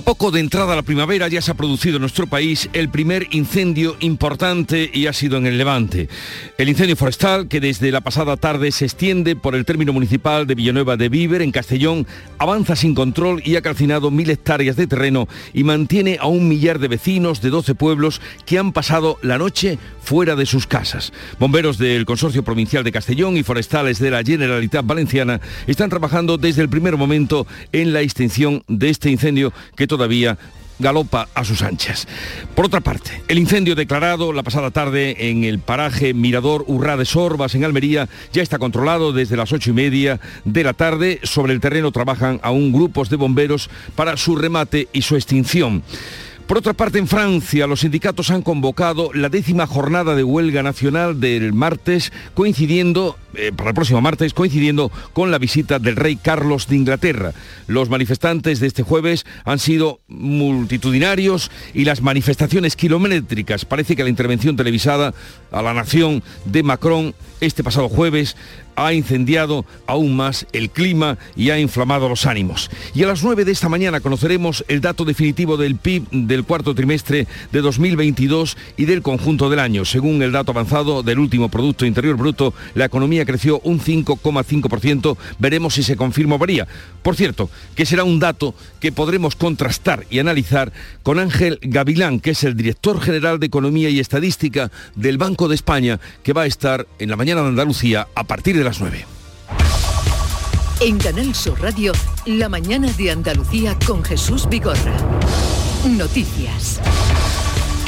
A poco de entrada a la primavera ya se ha producido en nuestro país el primer incendio importante y ha sido en el Levante. El incendio forestal que desde la pasada tarde se extiende por el término municipal de Villanueva de Víver en Castellón avanza sin control y ha calcinado mil hectáreas de terreno y mantiene a un millar de vecinos de 12 pueblos que han pasado la noche fuera de sus casas. Bomberos del Consorcio Provincial de Castellón y forestales de la Generalitat Valenciana están trabajando desde el primer momento en la extinción de este incendio que todavía galopa a sus anchas. Por otra parte, el incendio declarado la pasada tarde en el paraje Mirador Urrá de Sorbas en Almería ya está controlado desde las ocho y media de la tarde. Sobre el terreno trabajan aún grupos de bomberos para su remate y su extinción. Por otra parte, en Francia, los sindicatos han convocado la décima jornada de huelga nacional del martes, coincidiendo, eh, para el próximo martes, coincidiendo con la visita del rey Carlos de Inglaterra. Los manifestantes de este jueves han sido multitudinarios y las manifestaciones kilométricas. Parece que la intervención televisada a la nación de Macron este pasado jueves ha incendiado aún más el clima y ha inflamado los ánimos. Y a las 9 de esta mañana conoceremos el dato definitivo del PIB del cuarto trimestre de 2022 y del conjunto del año. Según el dato avanzado del último Producto Interior Bruto, la economía creció un 5,5%. Veremos si se confirma o varía. Por cierto, que será un dato que podremos contrastar y analizar con Ángel Gavilán, que es el director general de Economía y Estadística del Banco de España, que va a estar en la mañana de Andalucía a partir de las 9. En Canal Sur Radio, La mañana de Andalucía con Jesús Vigorra. Noticias.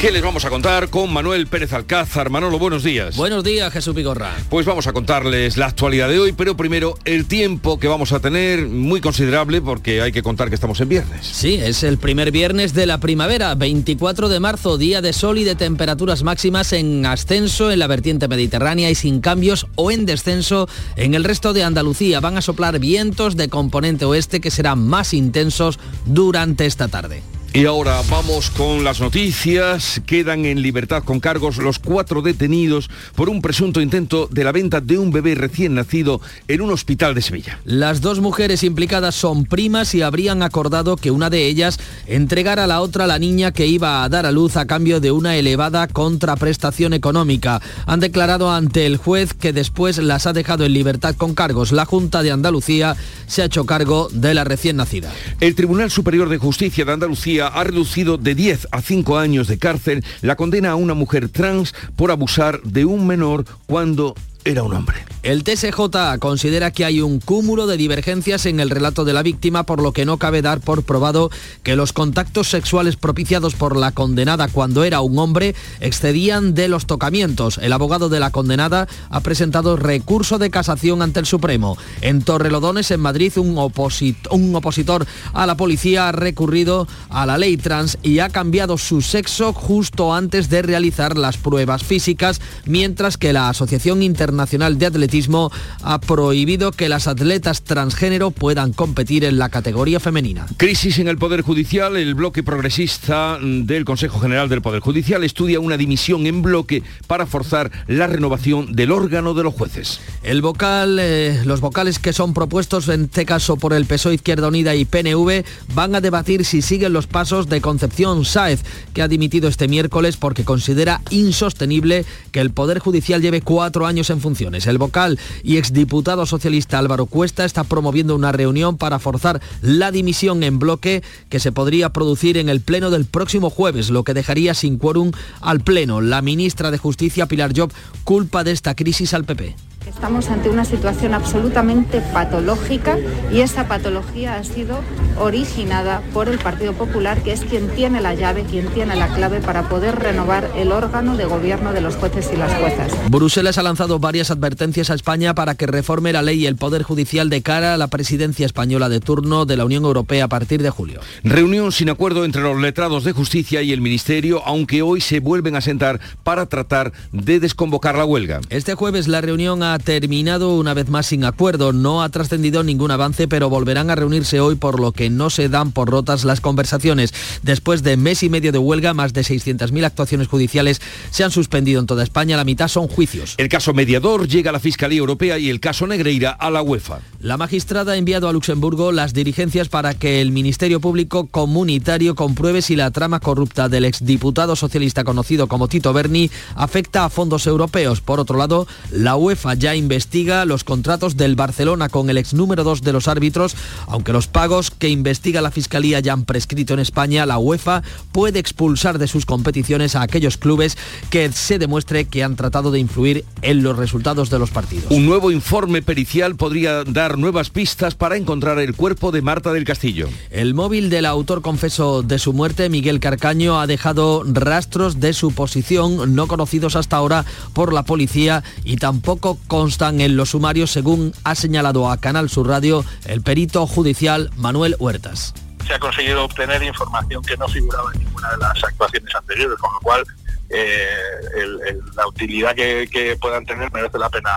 ¿Qué les vamos a contar con Manuel Pérez Alcázar? Manolo, buenos días. Buenos días, Jesús Vigorra. Pues vamos a contarles la actualidad de hoy, pero primero el tiempo que vamos a tener, muy considerable porque hay que contar que estamos en viernes. Sí, es el primer viernes de la primavera, 24 de marzo, día de sol y de temperaturas máximas en ascenso en la vertiente mediterránea y sin cambios o en descenso en el resto de Andalucía. Van a soplar vientos de componente oeste que serán más intensos durante esta tarde. Y ahora vamos con las noticias. Quedan en libertad con cargos los cuatro detenidos por un presunto intento de la venta de un bebé recién nacido en un hospital de Sevilla. Las dos mujeres implicadas son primas y habrían acordado que una de ellas entregara a la otra la niña que iba a dar a luz a cambio de una elevada contraprestación económica. Han declarado ante el juez que después las ha dejado en libertad con cargos. La Junta de Andalucía se ha hecho cargo de la recién nacida. El Tribunal Superior de Justicia de Andalucía ha reducido de 10 a 5 años de cárcel la condena a una mujer trans por abusar de un menor cuando era un hombre. El TSJ considera que hay un cúmulo de divergencias en el relato de la víctima, por lo que no cabe dar por probado que los contactos sexuales propiciados por la condenada cuando era un hombre excedían de los tocamientos. El abogado de la condenada ha presentado recurso de casación ante el Supremo. En Torrelodones, en Madrid, un, un opositor a la policía ha recurrido a la ley trans y ha cambiado su sexo justo antes de realizar las pruebas físicas, mientras que la Asociación Internacional Nacional de Atletismo ha prohibido que las atletas transgénero puedan competir en la categoría femenina. Crisis en el Poder Judicial. El bloque progresista del Consejo General del Poder Judicial estudia una dimisión en bloque para forzar la renovación del órgano de los jueces. El vocal, eh, los vocales que son propuestos en este caso por el PSOE Izquierda Unida y PNV van a debatir si siguen los pasos de Concepción Sáez, que ha dimitido este miércoles porque considera insostenible que el Poder Judicial lleve cuatro años en funciones. El vocal y exdiputado socialista Álvaro Cuesta está promoviendo una reunión para forzar la dimisión en bloque que se podría producir en el pleno del próximo jueves, lo que dejaría sin quórum al pleno. La ministra de Justicia, Pilar Job, culpa de esta crisis al PP. Estamos ante una situación absolutamente patológica y esa patología ha sido originada por el Partido Popular, que es quien tiene la llave, quien tiene la clave para poder renovar el órgano de gobierno de los jueces y las juezas. Bruselas ha lanzado varias advertencias a España para que reforme la ley y el Poder Judicial de cara a la presidencia española de turno de la Unión Europea a partir de julio. Reunión sin acuerdo entre los letrados de justicia y el Ministerio, aunque hoy se vuelven a sentar para tratar de desconvocar la huelga. Este jueves la reunión ha ha terminado una vez más sin acuerdo. No ha trascendido ningún avance, pero volverán a reunirse hoy por lo que no se dan por rotas las conversaciones. Después de mes y medio de huelga, más de 600.000 actuaciones judiciales se han suspendido en toda España. La mitad son juicios. El caso mediador llega a la Fiscalía Europea y el caso Negreira a la UEFA. La magistrada ha enviado a Luxemburgo las dirigencias para que el Ministerio Público Comunitario compruebe si la trama corrupta del exdiputado socialista conocido como Tito Berni afecta a fondos europeos. Por otro lado, la UEFA ya investiga los contratos del Barcelona con el ex número 2 de los árbitros, aunque los pagos que investiga la Fiscalía ya han prescrito en España, la UEFA puede expulsar de sus competiciones a aquellos clubes que se demuestre que han tratado de influir en los resultados de los partidos. Un nuevo informe pericial podría dar nuevas pistas para encontrar el cuerpo de Marta del Castillo. El móvil del autor confeso de su muerte, Miguel Carcaño, ha dejado rastros de su posición no conocidos hasta ahora por la policía y tampoco constan en los sumarios, según ha señalado a Canal Sur Radio el perito judicial Manuel Huertas se ha conseguido obtener información que no figuraba en ninguna de las actuaciones anteriores, con lo cual eh, la utilidad que, puedan tener merece la pena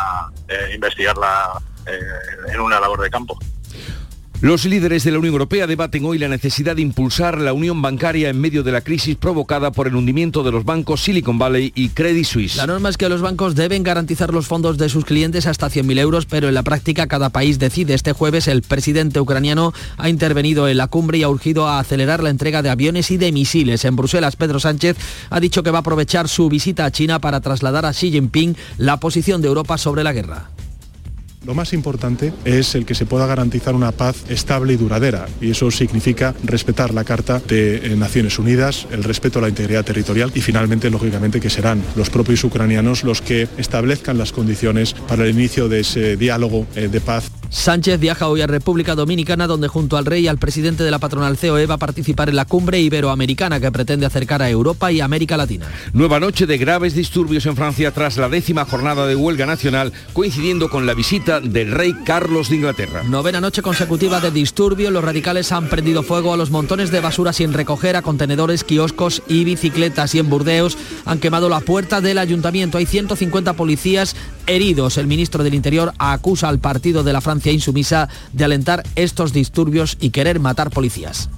eh, investigarla eh, en una labor de campo. Los líderes de la Unión Europea debaten hoy la necesidad de impulsar la unión bancaria en medio de la crisis provocada por el hundimiento de los bancos Silicon Valley y Credit Suisse. La norma es que los bancos deben garantizar los fondos de sus clientes hasta 100.000 euros, pero en la práctica cada país decide. Este jueves el presidente ucraniano ha intervenido en la cumbre y ha urgido a acelerar la entrega de aviones y de misiles. En Bruselas, Pedro Sánchez ha dicho que va a aprovechar su visita a China para trasladar a Xi Jinping la posición de Europa sobre la guerra. Lo más importante es el que se pueda garantizar una paz estable y duradera y eso significa respetar la Carta de eh, Naciones Unidas, el respeto a la integridad territorial y finalmente, lógicamente, que serán los propios ucranianos los que establezcan las condiciones para el inicio de ese diálogo eh, de paz. Sánchez viaja hoy a República Dominicana, donde junto al rey y al presidente de la patronal COE va a participar en la cumbre iberoamericana que pretende acercar a Europa y América Latina. Nueva noche de graves disturbios en Francia tras la décima jornada de huelga nacional, coincidiendo con la visita del rey Carlos de Inglaterra. Novena noche consecutiva de disturbio, los radicales han prendido fuego a los montones de basura sin recoger, a contenedores, kioscos y bicicletas y en Burdeos han quemado la puerta del ayuntamiento. Hay 150 policías heridos. El ministro del Interior acusa al partido de la Francia insumisa de alentar estos disturbios y querer matar policías.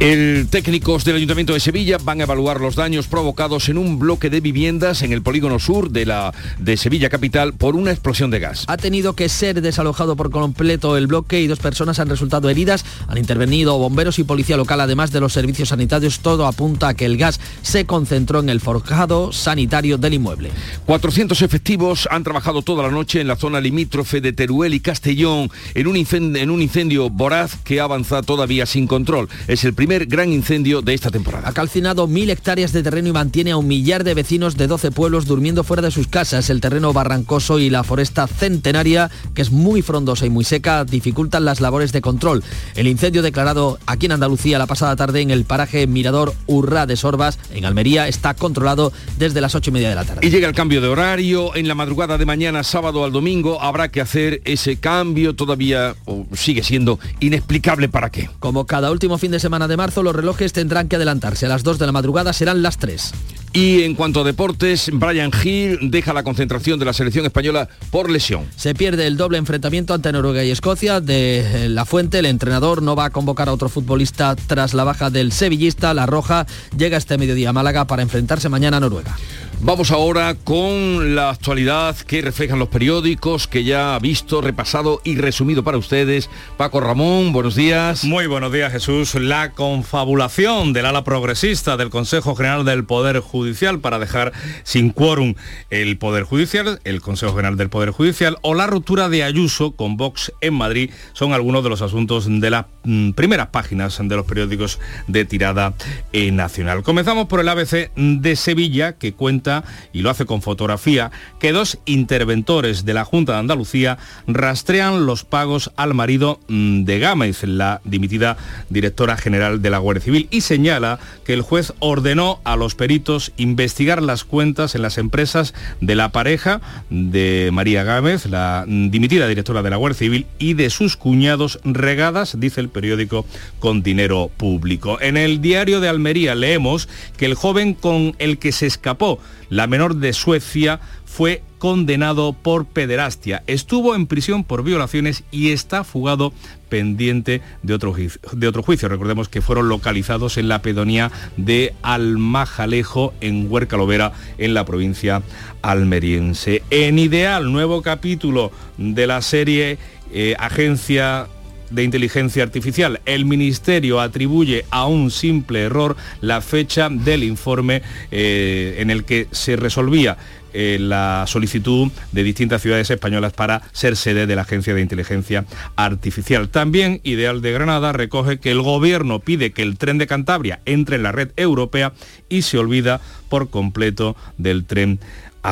El técnicos del Ayuntamiento de Sevilla van a evaluar los daños provocados en un bloque de viviendas en el polígono sur de la de Sevilla capital por una explosión de gas. Ha tenido que ser desalojado por completo el bloque y dos personas han resultado heridas. Han intervenido bomberos y policía local, además de los servicios sanitarios. Todo apunta a que el gas se concentró en el forjado sanitario del inmueble. 400 efectivos han trabajado toda la noche en la zona limítrofe de Teruel y Castellón en un incendio, en un incendio voraz que avanza todavía sin control. Es el primer gran incendio de esta temporada. Ha calcinado mil hectáreas de terreno y mantiene a un millar de vecinos de 12 pueblos durmiendo fuera de sus casas. El terreno barrancoso y la foresta centenaria, que es muy frondosa y muy seca, dificultan las labores de control. El incendio declarado aquí en Andalucía la pasada tarde en el paraje Mirador Urra de Sorbas, en Almería, está controlado desde las ocho y media de la tarde. Y llega el cambio de horario. En la madrugada de mañana, sábado al domingo, habrá que hacer ese cambio. Todavía sigue siendo inexplicable para qué. Como cada último fin de semana de marzo, los relojes tendrán que adelantarse. A las 2 de la madrugada serán las 3. Y en cuanto a deportes, Brian Hill deja la concentración de la selección española por lesión. Se pierde el doble enfrentamiento ante Noruega y Escocia. De La Fuente, el entrenador no va a convocar a otro futbolista tras la baja del sevillista. La Roja llega este mediodía a Málaga para enfrentarse mañana a Noruega. Vamos ahora con la actualidad que reflejan los periódicos que ya ha visto, repasado y resumido para ustedes. Paco Ramón, buenos días. Muy buenos días Jesús. La confabulación del ala progresista del Consejo General del Poder Judicial para dejar sin quórum el Poder Judicial, el Consejo General del Poder Judicial, o la ruptura de Ayuso con Vox en Madrid son algunos de los asuntos de las mm, primeras páginas de los periódicos de tirada eh, nacional. Comenzamos por el ABC de Sevilla que cuenta y lo hace con fotografía, que dos interventores de la Junta de Andalucía rastrean los pagos al marido mm, de Gámez, la dimitida directora general de la Guardia Civil, y señala que el juez ordenó a los peritos investigar las cuentas en las empresas de la pareja de María Gámez, la dimitida directora de la Guardia Civil, y de sus cuñados regadas, dice el periódico, con dinero público. En el diario de Almería leemos que el joven con el que se escapó La menor de Suecia fue condenado por pederastia. Estuvo en prisión por violaciones y está fugado pendiente de otro, de otro juicio. Recordemos que fueron localizados en la pedonía de Almajalejo, en Huercalovera, en la provincia almeriense. En Ideal, nuevo capítulo de la serie eh, Agencia de inteligencia artificial. El Ministerio atribuye a un simple error la fecha del informe eh, en el que se resolvía eh, la solicitud de distintas ciudades españolas para ser sede de la Agencia de Inteligencia Artificial. También Ideal de Granada recoge que el gobierno pide que el tren de Cantabria entre en la red europea y se olvida por completo del tren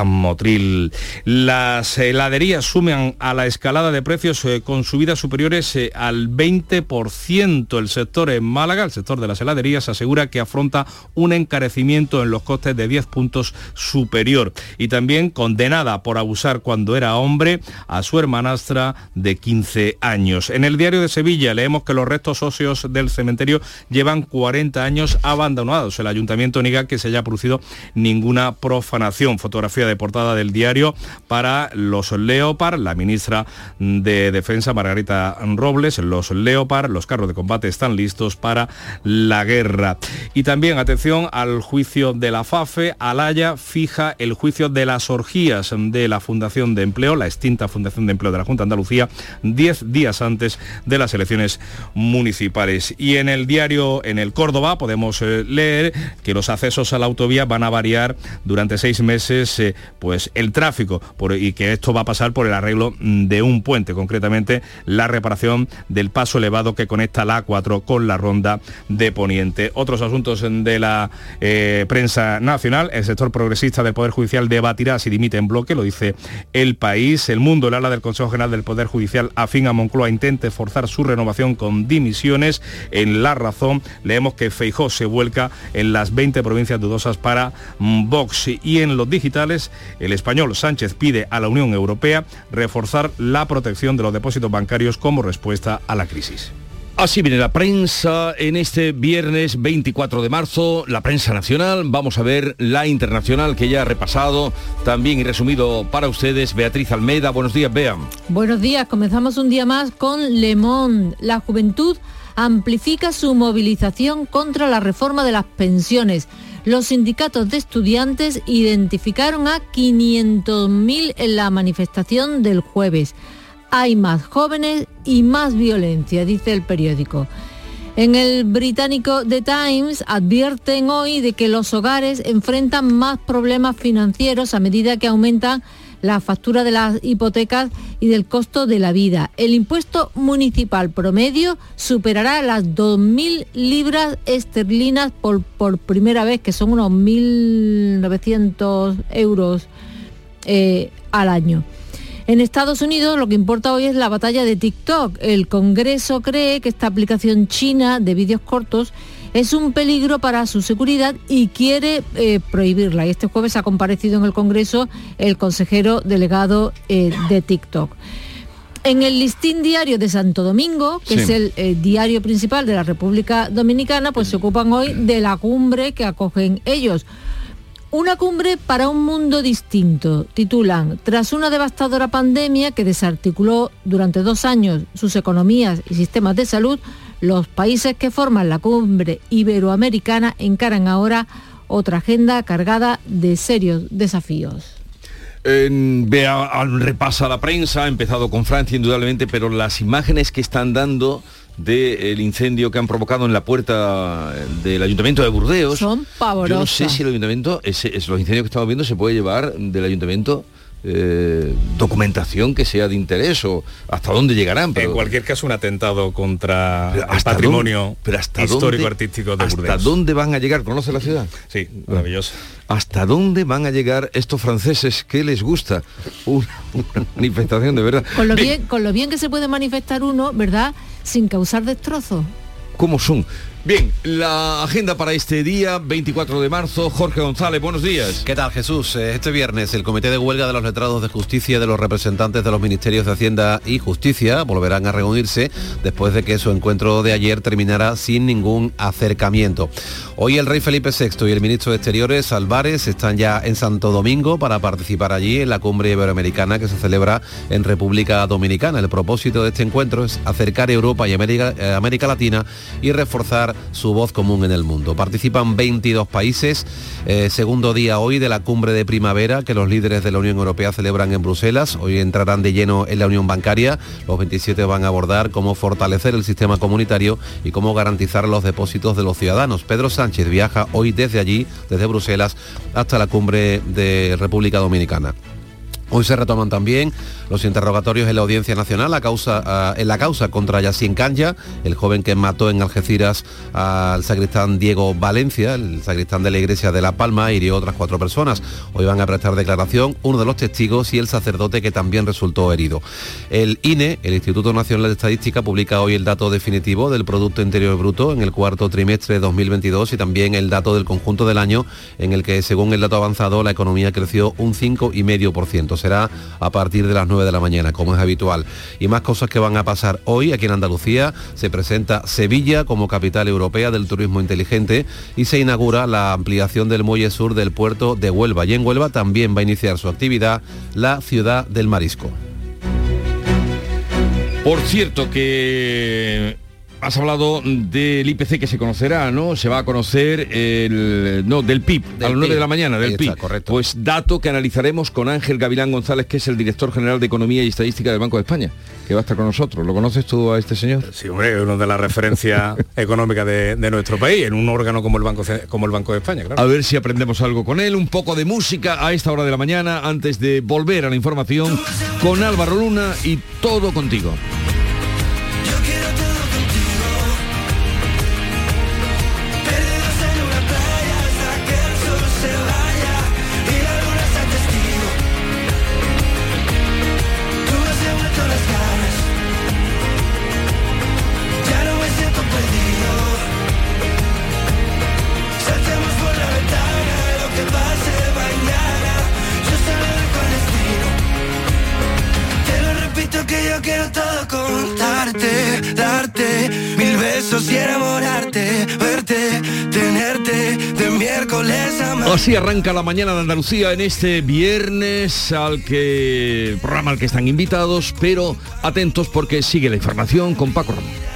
Motril. Las heladerías sumen a la escalada de precios eh, con subidas superiores eh, al 20%. El sector en Málaga, el sector de las heladerías, asegura que afronta un encarecimiento en los costes de 10 puntos superior. Y también condenada por abusar cuando era hombre a su hermanastra de 15 años. En el diario de Sevilla leemos que los restos óseos del cementerio llevan 40 años abandonados. El ayuntamiento niega que se haya producido ninguna profanación. Fotografía de portada del diario para los Leopard, la ministra de Defensa Margarita Robles, los Leopard, los carros de combate están listos para la guerra. Y también atención al juicio de la FAFE, Alaya fija el juicio de las orgías de la Fundación de Empleo, la extinta Fundación de Empleo de la Junta de Andalucía, 10 días antes de las elecciones municipales. Y en el diario, en el Córdoba, podemos eh, leer que los accesos a la autovía van a variar durante seis meses eh, pues el tráfico y que esto va a pasar por el arreglo mm, de un puente, concretamente la reparación del paso elevado que conecta la A4 con la ronda de Poniente. Otros asuntos de la eh, prensa nacional, el sector progresista del Poder Judicial debatirá si dimite en bloque, lo dice el país. El mundo, el ala del Consejo General del Poder Judicial afín a Moncloa intente forzar su renovación con dimisiones. En La Razón leemos que Feijó se vuelca en las 20 provincias dudosas para mm, Vox y en los digitales el español Sánchez pide a la Unión Europea reforzar la protección de los depósitos bancarios como respuesta a la crisis. Así viene la prensa en este viernes 24 de marzo, la prensa nacional, vamos a ver la internacional que ya ha repasado también y resumido para ustedes Beatriz Almeida. Buenos días, Bea. Buenos días, comenzamos un día más con Le Monde. La juventud amplifica su movilización contra la reforma de las pensiones los sindicatos de estudiantes identificaron a 500.000 en la manifestación del jueves. Hay más jóvenes y más violencia, dice el periódico. En el británico The Times advierten hoy de que los hogares enfrentan más problemas financieros a medida que aumentan la factura de las hipotecas y del costo de la vida. El impuesto municipal promedio superará las 2.000 libras esterlinas por, por primera vez, que son unos 1.900 euros eh, al año. En Estados Unidos lo que importa hoy es la batalla de TikTok. El Congreso cree que esta aplicación china de vídeos cortos es un peligro para su seguridad y quiere eh, prohibirla. Y este jueves ha comparecido en el Congreso el consejero delegado eh, de TikTok. En el listín diario de Santo Domingo, que es el eh, diario principal de la República Dominicana, pues se ocupan hoy de la cumbre que acogen ellos. Una cumbre para un mundo distinto, titulan, tras una devastadora pandemia que desarticuló durante dos años sus economías y sistemas de salud, los países que forman la cumbre iberoamericana encaran ahora otra agenda cargada de serios desafíos. vea, repasa la prensa, ha empezado con Francia indudablemente, pero las imágenes que están dando del incendio que han provocado en la puerta del ayuntamiento de Burdeos. Son pavorosas. Yo no sé si el ayuntamiento, es, los incendios que estamos viendo se puede llevar del ayuntamiento eh, documentación que sea de interés o hasta dónde llegarán. Pero, en cualquier caso, un atentado contra el patrimonio histórico artístico de ¿Hasta dónde van a llegar? ¿Conoce la ciudad? Sí, maravilloso. ¿Hasta dónde van a llegar estos franceses que les gusta una, manifestación de verdad? Con lo bien, con lo bien que se puede manifestar uno, ¿verdad? Sin causar destrozos. ¿Cómo son? Bien, la agenda para este día, 24 de marzo, Jorge González, buenos días. ¿Qué tal Jesús? Eh, este viernes el Comité de Huelga de los Letrados de Justicia de los representantes de los Ministerios de Hacienda y Justicia volverán a reunirse después de que su encuentro de ayer terminara sin ningún acercamiento. Hoy el rey Felipe VI y el ministro de Exteriores Álvarez están ya en Santo Domingo para participar allí en la cumbre iberoamericana que se celebra en República Dominicana. El propósito de este encuentro es acercar Europa y América, eh, América Latina y reforzar su voz común en el mundo. Participan 22 países, eh, segundo día hoy de la cumbre de primavera que los líderes de la Unión Europea celebran en Bruselas. Hoy entrarán de lleno en la Unión Bancaria. Los 27 van a abordar cómo fortalecer el sistema comunitario y cómo garantizar los depósitos de los ciudadanos. Pedro Sánchez viaja hoy desde allí, desde Bruselas, hasta la cumbre de República Dominicana. Hoy se retoman también los interrogatorios en la Audiencia Nacional a causa, en la causa contra Yacine Canya, el joven que mató en Algeciras al sacristán Diego Valencia, el sacristán de la iglesia de La Palma, hirió otras cuatro personas. Hoy van a prestar declaración uno de los testigos y el sacerdote que también resultó herido. El INE, el Instituto Nacional de Estadística, publica hoy el dato definitivo del Producto Interior Bruto en el cuarto trimestre de 2022 y también el dato del conjunto del año en el que, según el dato avanzado, la economía creció un 5,5%. Será a partir de las 9 de la mañana, como es habitual. Y más cosas que van a pasar hoy aquí en Andalucía. Se presenta Sevilla como capital europea del turismo inteligente y se inaugura la ampliación del muelle sur del puerto de Huelva. Y en Huelva también va a iniciar su actividad la ciudad del marisco. Por cierto que Has hablado del IPC que se conocerá, ¿no? Se va a conocer el... No, del PIB, a las 9 de la mañana, del PIB. correcto. Pues dato que analizaremos con Ángel Gavilán González, que es el director general de Economía y Estadística del Banco de España, que va a estar con nosotros. ¿Lo conoces tú a este señor? Sí, hombre, es uno de las referencias económicas de, de, nuestro país, en un órgano como el Banco, como el Banco de España, claro. A ver si aprendemos algo con él, un poco de música a esta hora de la mañana, antes de volver a la información con Álvaro Luna y todo contigo. Así arranca la mañana de Andalucía en este viernes al que programa al que están invitados, pero atentos porque sigue la información con Paco Ramón.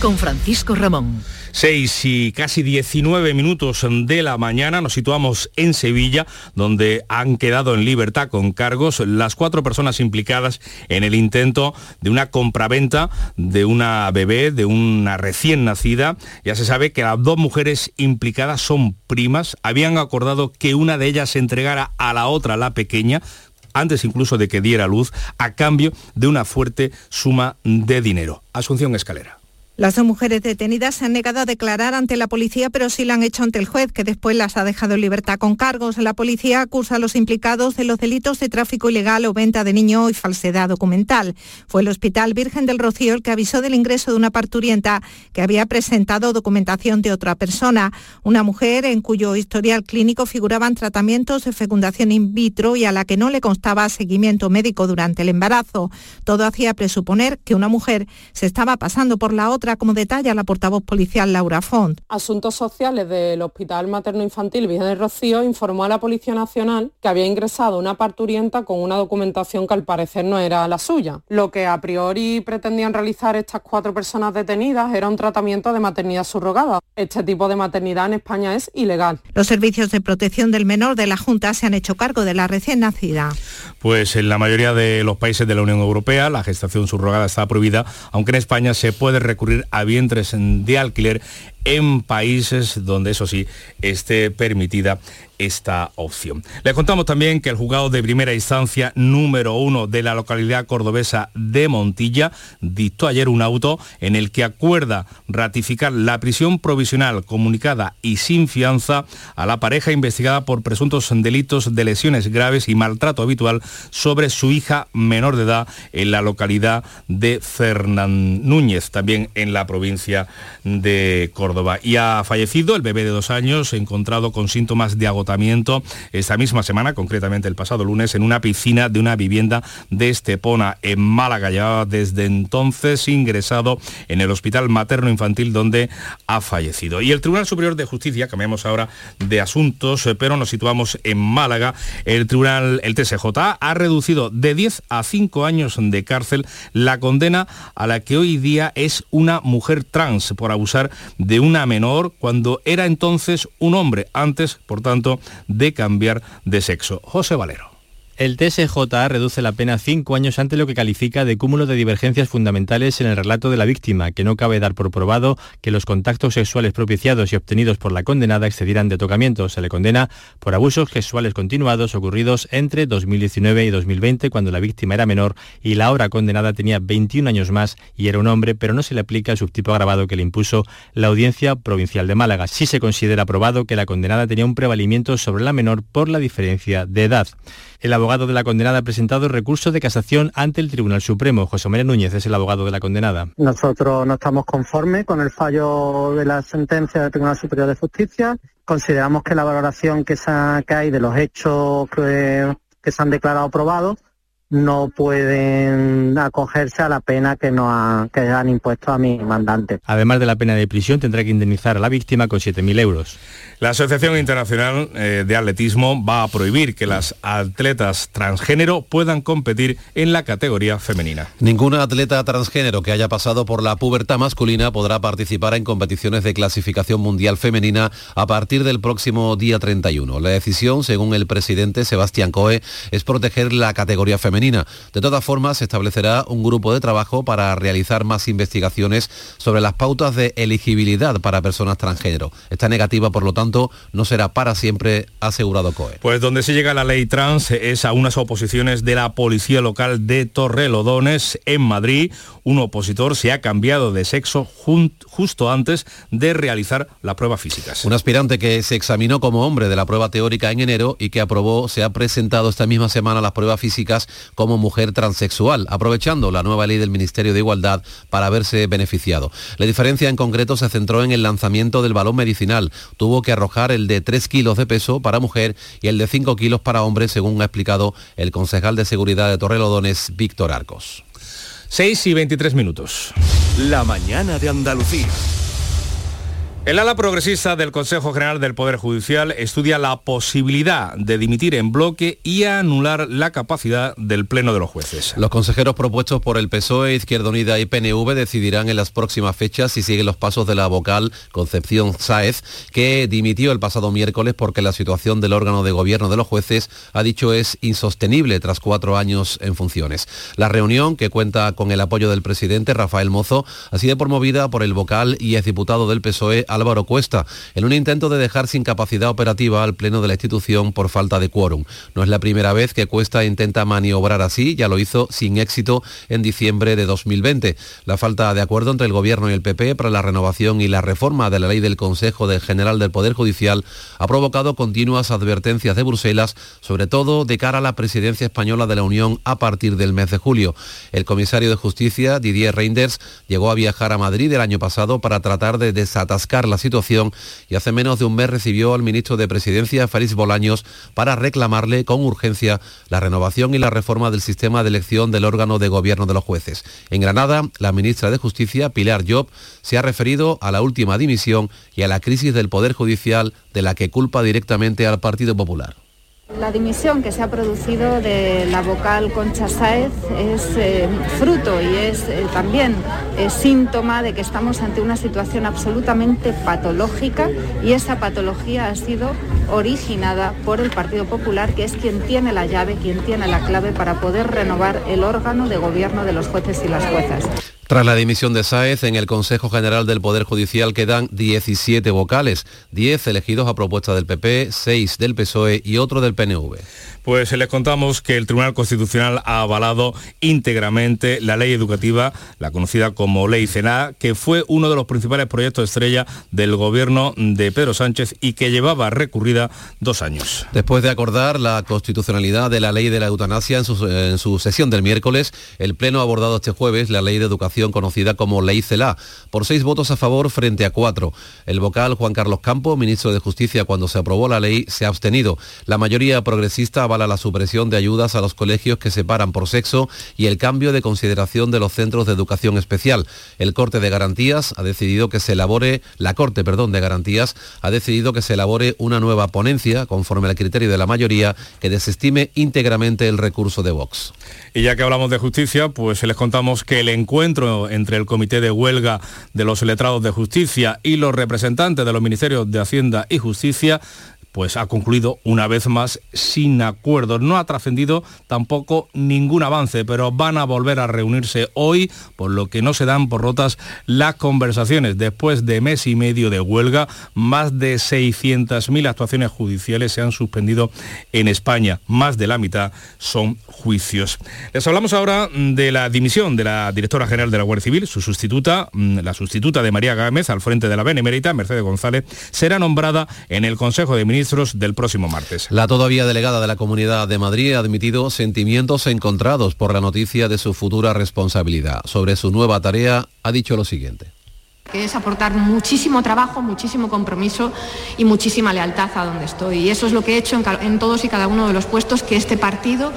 con Francisco Ramón. 6 y casi 19 minutos de la mañana nos situamos en Sevilla, donde han quedado en libertad con cargos las cuatro personas implicadas en el intento de una compraventa de una bebé, de una recién nacida. Ya se sabe que las dos mujeres implicadas son primas. Habían acordado que una de ellas entregara a la otra, la pequeña, antes incluso de que diera luz, a cambio de una fuerte suma de dinero. Asunción Escalera. Las dos mujeres detenidas se han negado a declarar ante la policía, pero sí la han hecho ante el juez, que después las ha dejado en libertad con cargos. La policía acusa a los implicados de los delitos de tráfico ilegal o venta de niño y falsedad documental. Fue el Hospital Virgen del Rocío el que avisó del ingreso de una parturienta que había presentado documentación de otra persona, una mujer en cuyo historial clínico figuraban tratamientos de fecundación in vitro y a la que no le constaba seguimiento médico durante el embarazo. Todo hacía presuponer que una mujer se estaba pasando por la otra como detalla la portavoz policial Laura Font. Asuntos Sociales del Hospital Materno Infantil Virgen del Rocío informó a la Policía Nacional que había ingresado una parturienta con una documentación que al parecer no era la suya. Lo que a priori pretendían realizar estas cuatro personas detenidas era un tratamiento de maternidad subrogada. Este tipo de maternidad en España es ilegal. Los servicios de protección del menor de la Junta se han hecho cargo de la recién nacida. Pues en la mayoría de los países de la Unión Europea la gestación subrogada está prohibida, aunque en España se puede recurrir a vientres de alquiler en países donde eso sí esté permitida esta opción. Le contamos también que el juzgado de primera instancia número uno de la localidad cordobesa de Montilla dictó ayer un auto en el que acuerda ratificar la prisión provisional comunicada y sin fianza a la pareja investigada por presuntos delitos de lesiones graves y maltrato habitual sobre su hija menor de edad en la localidad de Fernán Núñez, también en la provincia de Córdoba. Y ha fallecido el bebé de dos años, encontrado con síntomas de agotamiento esta misma semana, concretamente el pasado lunes, en una piscina de una vivienda de Estepona, en Málaga. Llevaba desde entonces ingresado en el Hospital Materno Infantil donde ha fallecido. Y el Tribunal Superior de Justicia, cambiamos ahora de asuntos, eh, pero nos situamos en Málaga, el Tribunal, el TSJ, ha reducido de 10 a 5 años de cárcel la condena a la que hoy día es una mujer trans por abusar de una menor cuando era entonces un hombre. Antes, por tanto, de cambiar de sexo. José Valero. El TSJ reduce la pena cinco años ante lo que califica de cúmulo de divergencias fundamentales en el relato de la víctima, que no cabe dar por probado que los contactos sexuales propiciados y obtenidos por la condenada excedieran de tocamiento. Se le condena por abusos sexuales continuados ocurridos entre 2019 y 2020, cuando la víctima era menor y la ahora condenada tenía 21 años más y era un hombre, pero no se le aplica el subtipo agravado que le impuso la Audiencia Provincial de Málaga. Sí se considera probado que la condenada tenía un prevalimiento sobre la menor por la diferencia de edad. El abogado de la condenada ha presentado recurso de casación ante el Tribunal Supremo. José María Núñez es el abogado de la condenada. Nosotros no estamos conformes con el fallo de la sentencia del Tribunal Superior de Justicia. Consideramos que la valoración que, hay de los hechos que, que se han declarado probados no pueden acogerse a la pena que, nos han impuesto a mi mandante. Además de la pena de prisión, tendrá que indemnizar a la víctima con 7.000 euros. La Asociación Internacional eh, de Atletismo va a prohibir que las atletas transgénero puedan competir en la categoría femenina. Ninguna atleta transgénero que haya pasado por la pubertad masculina podrá participar en competiciones de clasificación mundial femenina a partir del próximo día 31. La decisión, según el presidente Sebastián Coe, es proteger la categoría femenina de todas formas, se establecerá un grupo de trabajo para realizar más investigaciones sobre las pautas de elegibilidad para personas transgénero. Esta negativa, por lo tanto, no será para siempre, asegurado COE. Pues donde se llega la ley trans es a unas oposiciones de la policía local de Torrelodones, en Madrid. Un opositor se ha cambiado de sexo justo antes de realizar la prueba físicas. Un aspirante que se examinó como hombre de la prueba teórica en enero y que aprobó se ha presentado esta misma semana las pruebas físicas como mujer transexual, aprovechando la nueva ley del Ministerio de Igualdad para verse beneficiado. La diferencia en concreto se centró en el lanzamiento del balón medicinal. Tuvo que arrojar el de 3 kilos de peso para mujer y el de 5 kilos para hombre, según ha explicado el concejal de seguridad de Torrelodones, Víctor Arcos. 6 y 23 minutos. La mañana de Andalucía. El ala progresista del Consejo General del Poder Judicial estudia la posibilidad de dimitir en bloque y anular la capacidad del Pleno de los jueces. Los consejeros propuestos por el PSOE, Izquierda Unida y PNV decidirán en las próximas fechas si siguen los pasos de la vocal Concepción Sáez, que dimitió el pasado miércoles porque la situación del órgano de gobierno de los jueces, ha dicho, es insostenible tras cuatro años en funciones. La reunión, que cuenta con el apoyo del presidente Rafael Mozo, ha sido promovida por el vocal y exdiputado del PSOE, Álvaro Cuesta, en un intento de dejar sin capacidad operativa al Pleno de la institución por falta de quórum. No es la primera vez que Cuesta intenta maniobrar así, ya lo hizo sin éxito en diciembre de 2020. La falta de acuerdo entre el Gobierno y el PP para la renovación y la reforma de la ley del Consejo General del Poder Judicial ha provocado continuas advertencias de Bruselas, sobre todo de cara a la presidencia española de la Unión a partir del mes de julio. El comisario de Justicia, Didier Reinders, llegó a viajar a Madrid el año pasado para tratar de desatascar la situación y hace menos de un mes recibió al ministro de Presidencia, Félix Bolaños, para reclamarle con urgencia la renovación y la reforma del sistema de elección del órgano de gobierno de los jueces. En Granada, la ministra de Justicia, Pilar Job, se ha referido a la última dimisión y a la crisis del Poder Judicial de la que culpa directamente al Partido Popular. La dimisión que se ha producido de la vocal Concha Sáez es eh, fruto y es eh, también eh, síntoma de que estamos ante una situación absolutamente patológica y esa patología ha sido originada por el Partido Popular, que es quien tiene la llave, quien tiene la clave para poder renovar el órgano de gobierno de los jueces y las juezas. Tras la dimisión de Sáez, en el Consejo General del Poder Judicial quedan 17 vocales, 10 elegidos a propuesta del PP, 6 del PSOE y otro del PNV. Pues les contamos que el Tribunal Constitucional ha avalado íntegramente la ley educativa, la conocida como Ley CENA, que fue uno de los principales proyectos estrella del gobierno de Pedro Sánchez y que llevaba recurrida dos años. Después de acordar la constitucionalidad de la ley de la eutanasia en su, en su sesión del miércoles, el Pleno ha abordado este jueves la ley de educación conocida como Ley CELA, por seis votos a favor frente a cuatro. El vocal Juan Carlos Campo, ministro de Justicia cuando se aprobó la ley, se ha abstenido. La mayoría progresista avala la supresión de ayudas a los colegios que separan por sexo y el cambio de consideración de los centros de educación especial. El Corte de Garantías ha decidido que se elabore, la Corte, perdón, de Garantías ha decidido que se elabore una nueva ponencia conforme al criterio de la mayoría que desestime íntegramente el recurso de Vox. Y ya que hablamos de justicia, pues les contamos que el encuentro entre el Comité de Huelga de los Letrados de Justicia y los representantes de los Ministerios de Hacienda y Justicia pues ha concluido una vez más sin acuerdo. No ha trascendido tampoco ningún avance, pero van a volver a reunirse hoy, por lo que no se dan por rotas las conversaciones. Después de mes y medio de huelga, más de 600.000 actuaciones judiciales se han suspendido en España. Más de la mitad son juicios. Les hablamos ahora de la dimisión de la directora general de la Guardia Civil, su sustituta, mm, la sustituta de María Gámez al frente de la Benemérita, Mercedes González, será nombrada en el Consejo de Ministros del próximo martes. La todavía delegada de la Comunidad de Madrid ha admitido sentimientos encontrados por la noticia de su futura responsabilidad. Sobre su nueva tarea ha dicho lo siguiente que es aportar muchísimo trabajo, muchísimo compromiso y muchísima lealtad a donde estoy. Y eso es lo que he hecho en, en, todos y cada uno de los puestos que este partido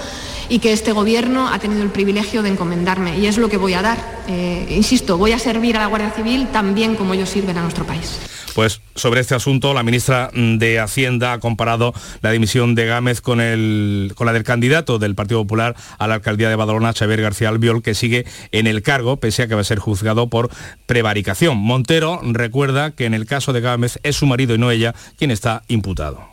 y que este gobierno ha tenido el privilegio de encomendarme. Y es lo que voy a dar. Eh, insisto, voy a servir a la Guardia Civil tan bien como ellos sirven a nuestro país. Pues sobre este asunto, la ministra de Hacienda ha comparado la dimisión de Gámez con, el, con la del candidato del Partido Popular a la alcaldía de Badalona, Xavier García Albiol, que sigue en el cargo, pese a que va a ser juzgado por prevaricación. Montero recuerda que en el caso de Gámez es su marido y no ella quien está imputado.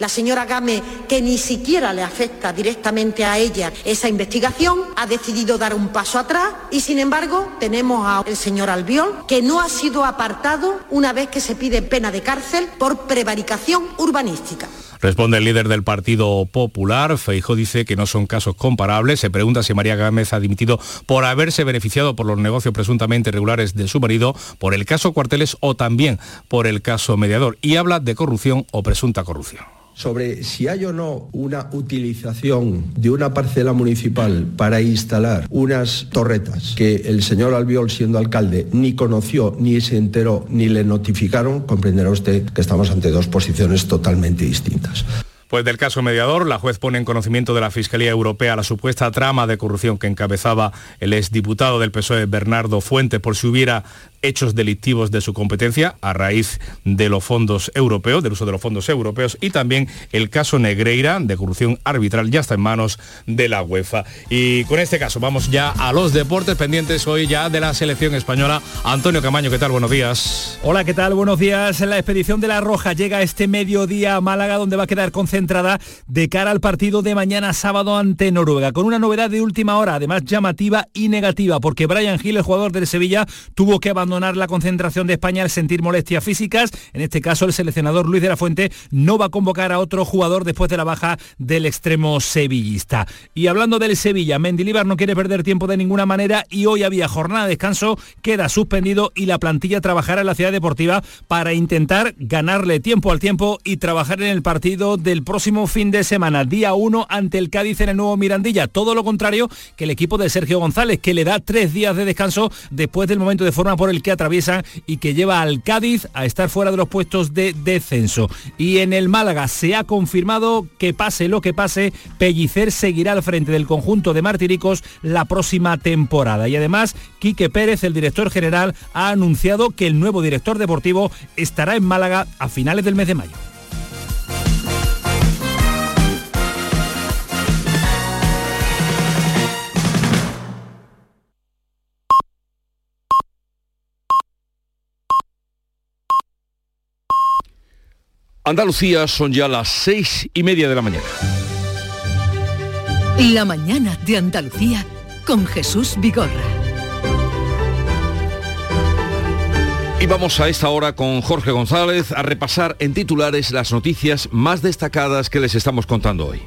La señora Game, que ni siquiera le afecta directamente a ella esa investigación, ha decidido dar un paso atrás y sin embargo tenemos al señor Albiol, que no ha sido apartado una vez que se pide pena de cárcel por prevaricación urbanística. Responde el líder del Partido Popular. Feijo dice que no son casos comparables. Se pregunta si María Gámez ha dimitido por haberse beneficiado por los negocios presuntamente irregulares de su marido, por el caso Cuarteles o también por el caso Mediador. Y habla de corrupción o presunta corrupción sobre si hay o no una utilización de una parcela municipal para instalar unas torretas que el señor Albiol, siendo alcalde, ni conoció, ni se enteró, ni le notificaron, comprenderá usted que estamos ante dos posiciones totalmente distintas. Pues del caso mediador, la juez pone en conocimiento de la Fiscalía Europea la supuesta trama de corrupción que encabezaba el exdiputado del PSOE Bernardo Fuente por si hubiera hechos delictivos de su competencia a raíz de los fondos europeos, del uso de los fondos europeos y también el caso Negreira de corrupción arbitral ya está en manos de la UEFA. Y con este caso vamos ya a los deportes pendientes hoy ya de la selección española. Antonio Camaño, ¿qué tal? Buenos días. Hola, ¿qué tal? Buenos días. La expedición de la Roja llega este mediodía a Málaga donde va a quedar concentrada de cara al partido de mañana sábado ante Noruega con una novedad de última hora, además llamativa y negativa porque Brian Gil, el jugador del Sevilla, tuvo que abandonar abandonar la concentración de España al sentir molestias físicas. En este caso, el seleccionador Luis de la Fuente no va a convocar a otro jugador después de la baja del extremo sevillista. Y hablando del Sevilla, Mendilibar no quiere perder tiempo de ninguna manera y hoy había jornada de descanso, queda suspendido y la plantilla trabajará en la ciudad deportiva para intentar ganarle tiempo al tiempo y trabajar en el partido del próximo fin de semana, día 1 ante el Cádiz en el nuevo Mirandilla. Todo lo contrario que el equipo de Sergio González, que le da tres días de descanso después del momento de forma por que atraviesa y que lleva al Cádiz a estar fuera de los puestos de descenso. Y en el Málaga se ha confirmado que pase lo que pase, Pellicer seguirá al frente del conjunto de Martiricos la próxima temporada. Y además, Quique Pérez, el director general, ha anunciado que el nuevo director deportivo estará en Málaga a finales del mes de mayo. Andalucía son ya las seis y media de la mañana. La mañana de Andalucía con Jesús Vigorra. Y vamos a esta hora con Jorge González a repasar en titulares las noticias más destacadas que les estamos contando hoy.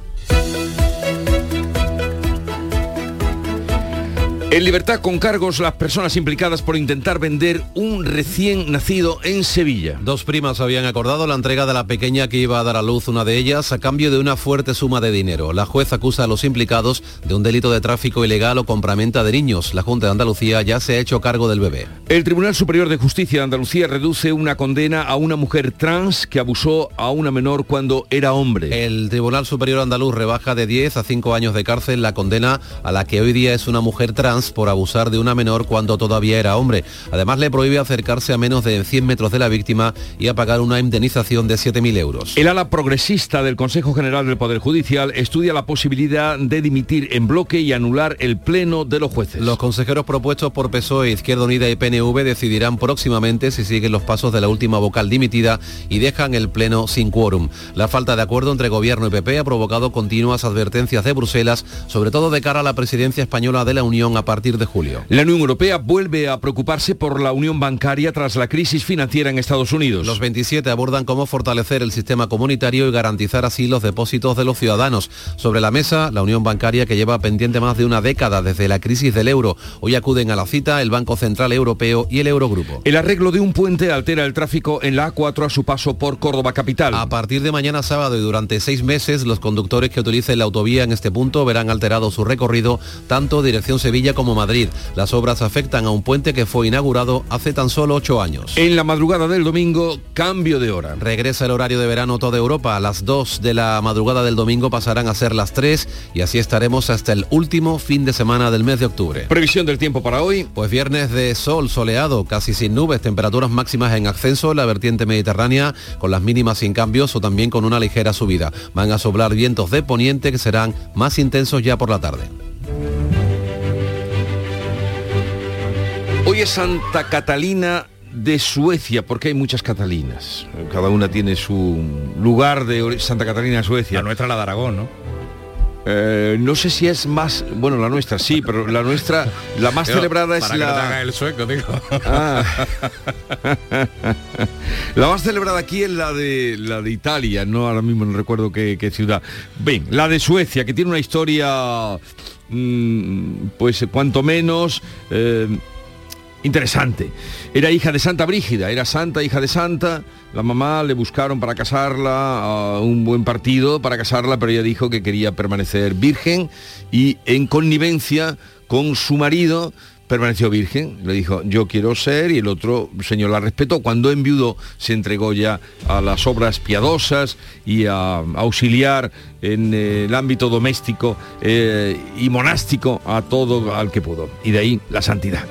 En libertad con cargos las personas implicadas por intentar vender un recién nacido en Sevilla. Dos primas habían acordado la entrega de la pequeña que iba a dar a luz una de ellas a cambio de una fuerte suma de dinero. La juez acusa a los implicados de un delito de tráfico ilegal o compraventa de niños. La Junta de Andalucía ya se ha hecho cargo del bebé. El Tribunal Superior de Justicia de Andalucía reduce una condena a una mujer trans que abusó a una menor cuando era hombre. El Tribunal Superior Andaluz rebaja de 10 a 5 años de cárcel la condena a la que hoy día es una mujer trans por abusar de una menor cuando todavía era hombre. Además le prohíbe acercarse a menos de 100 metros de la víctima y a pagar una indemnización de 7.000 euros. El ala progresista del Consejo General del Poder Judicial estudia la posibilidad de dimitir en bloque y anular el pleno de los jueces. Los consejeros propuestos por PSOE, Izquierda Unida y PNV decidirán próximamente si siguen los pasos de la última vocal dimitida y dejan el pleno sin quórum. La falta de acuerdo entre Gobierno y PP ha provocado continuas advertencias de Bruselas, sobre todo de cara a la presidencia española de la Unión a partir de julio. La Unión Europea vuelve a preocuparse por la unión bancaria tras la crisis financiera en Estados Unidos. Los 27 abordan cómo fortalecer el sistema comunitario y garantizar así los depósitos de los ciudadanos. Sobre la mesa, la unión bancaria que lleva pendiente más de una década desde la crisis del euro. Hoy acuden a la cita el Banco Central Europeo y el Eurogrupo. El arreglo de un puente altera el tráfico en la A4 a su paso por Córdoba capital. A partir de mañana sábado y durante seis meses, los conductores que utilicen la autovía en este punto verán alterado su recorrido tanto dirección Sevilla como Madrid. Las obras afectan a un puente que fue inaugurado hace tan solo ocho años. En la madrugada del domingo, cambio de hora. Regresa el horario de verano toda Europa. A las 2 de la madrugada del domingo pasarán a ser las 3 y así estaremos hasta el último fin de semana del mes de octubre. Previsión del tiempo para hoy. Pues viernes de sol soleado, casi sin nubes, temperaturas máximas en ascenso en la vertiente mediterránea, con las mínimas sin cambios o también con una ligera subida. Van a soplar vientos de poniente que serán más intensos ya por la tarde. Hoy es Santa Catalina de Suecia, porque hay muchas Catalinas. Cada una tiene su lugar de Santa Catalina de Suecia. La nuestra la de Aragón, ¿no? Eh, no sé si es más, bueno, la nuestra sí, pero la nuestra, la más celebrada es para que la... no te haga el sueco, digo. Ah. la más celebrada aquí es la de la de Italia, no ahora mismo no recuerdo qué, qué ciudad. Bien, la de Suecia, que tiene una historia, mm, pues cuanto menos eh, interesante. Era hija de Santa Brígida, era santa, hija de santa. La mamá le buscaron para casarla a un buen partido para casarla, pero ella dijo que quería permanecer virgen y en connivencia con su marido permaneció virgen. Le dijo, yo quiero ser, y el otro señor la respetó. Cuando enviudó, se entregó ya a las obras piadosas y a auxiliar en eh, el ámbito doméstico eh, y monástico a todo al que pudo. Y de ahí la santidad.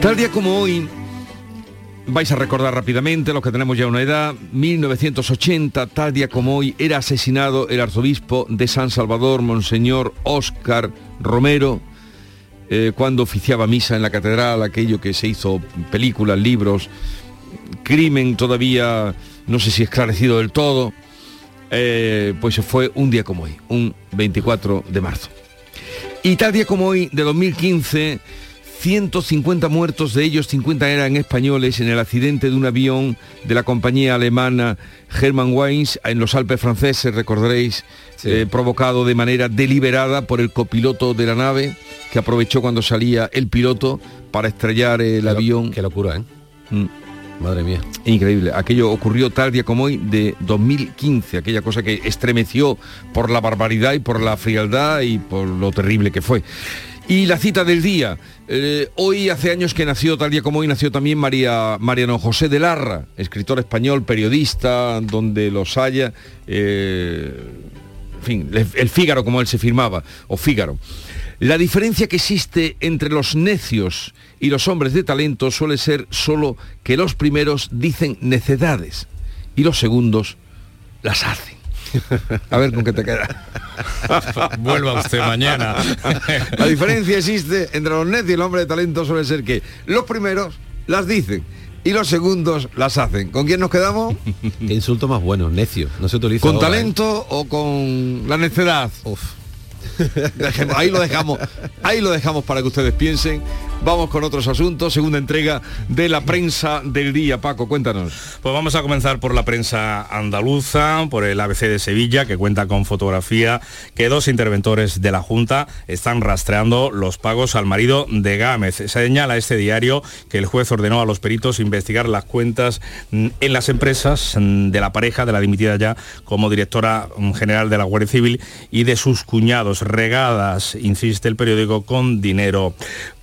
Tal día como hoy, vais a recordar rápidamente, los que tenemos ya una edad, 1980, tal día como hoy, era asesinado el arzobispo de San Salvador, Monseñor Óscar Romero, eh, cuando oficiaba misa en la catedral, aquello que se hizo películas, libros, crimen todavía no sé si esclarecido del todo, eh, pues fue un día como hoy, un 24 de marzo. Y tal día como hoy, de 2015, 150 muertos, de ellos 50 eran españoles en el accidente de un avión de la compañía alemana Hermann Weinz en los Alpes franceses, recordaréis, eh, provocado de manera deliberada por el copiloto de la nave, que aprovechó cuando salía el piloto para estrellar el avión. Qué locura, ¿eh? Mm. Madre mía. Increíble. Aquello ocurrió tal día como hoy de 2015, aquella cosa que estremeció por la barbaridad y por la frialdad y por lo terrible que fue. Y la cita del día. Eh, hoy hace años que nació, tal día como hoy, nació también María, Mariano José de Larra, escritor español, periodista, donde los haya. eh, en fin, el Fígaro como él se firmaba, o Fígaro. La diferencia que existe entre los necios y los hombres de talento suele ser solo que los primeros dicen necedades y los segundos las hacen. A ver con qué te queda. Vuelva usted mañana. La diferencia existe entre los necios y el hombre de talento suele ser que los primeros las dicen y los segundos las hacen. ¿Con quién nos quedamos? Qué insulto más bueno, necio. No se utiliza. ¿Con ahora, ¿eh? talento o con la necedad? Dejemos- ahí lo dejamos, ahí lo dejamos para que ustedes piensen. Vamos con otros asuntos, segunda entrega de la prensa del día. Paco, cuéntanos. Pues vamos a comenzar por la prensa andaluza, por el ABC de Sevilla, que cuenta con fotografía que dos interventores de la Junta están rastreando los pagos al marido de Gámez. Se señala este diario que el juez ordenó a los peritos investigar las cuentas mm, en las empresas mm, de la pareja de la dimitida ya como directora mm, general de la Guardia Civil y de sus cuñados regadas, insiste el periódico, con dinero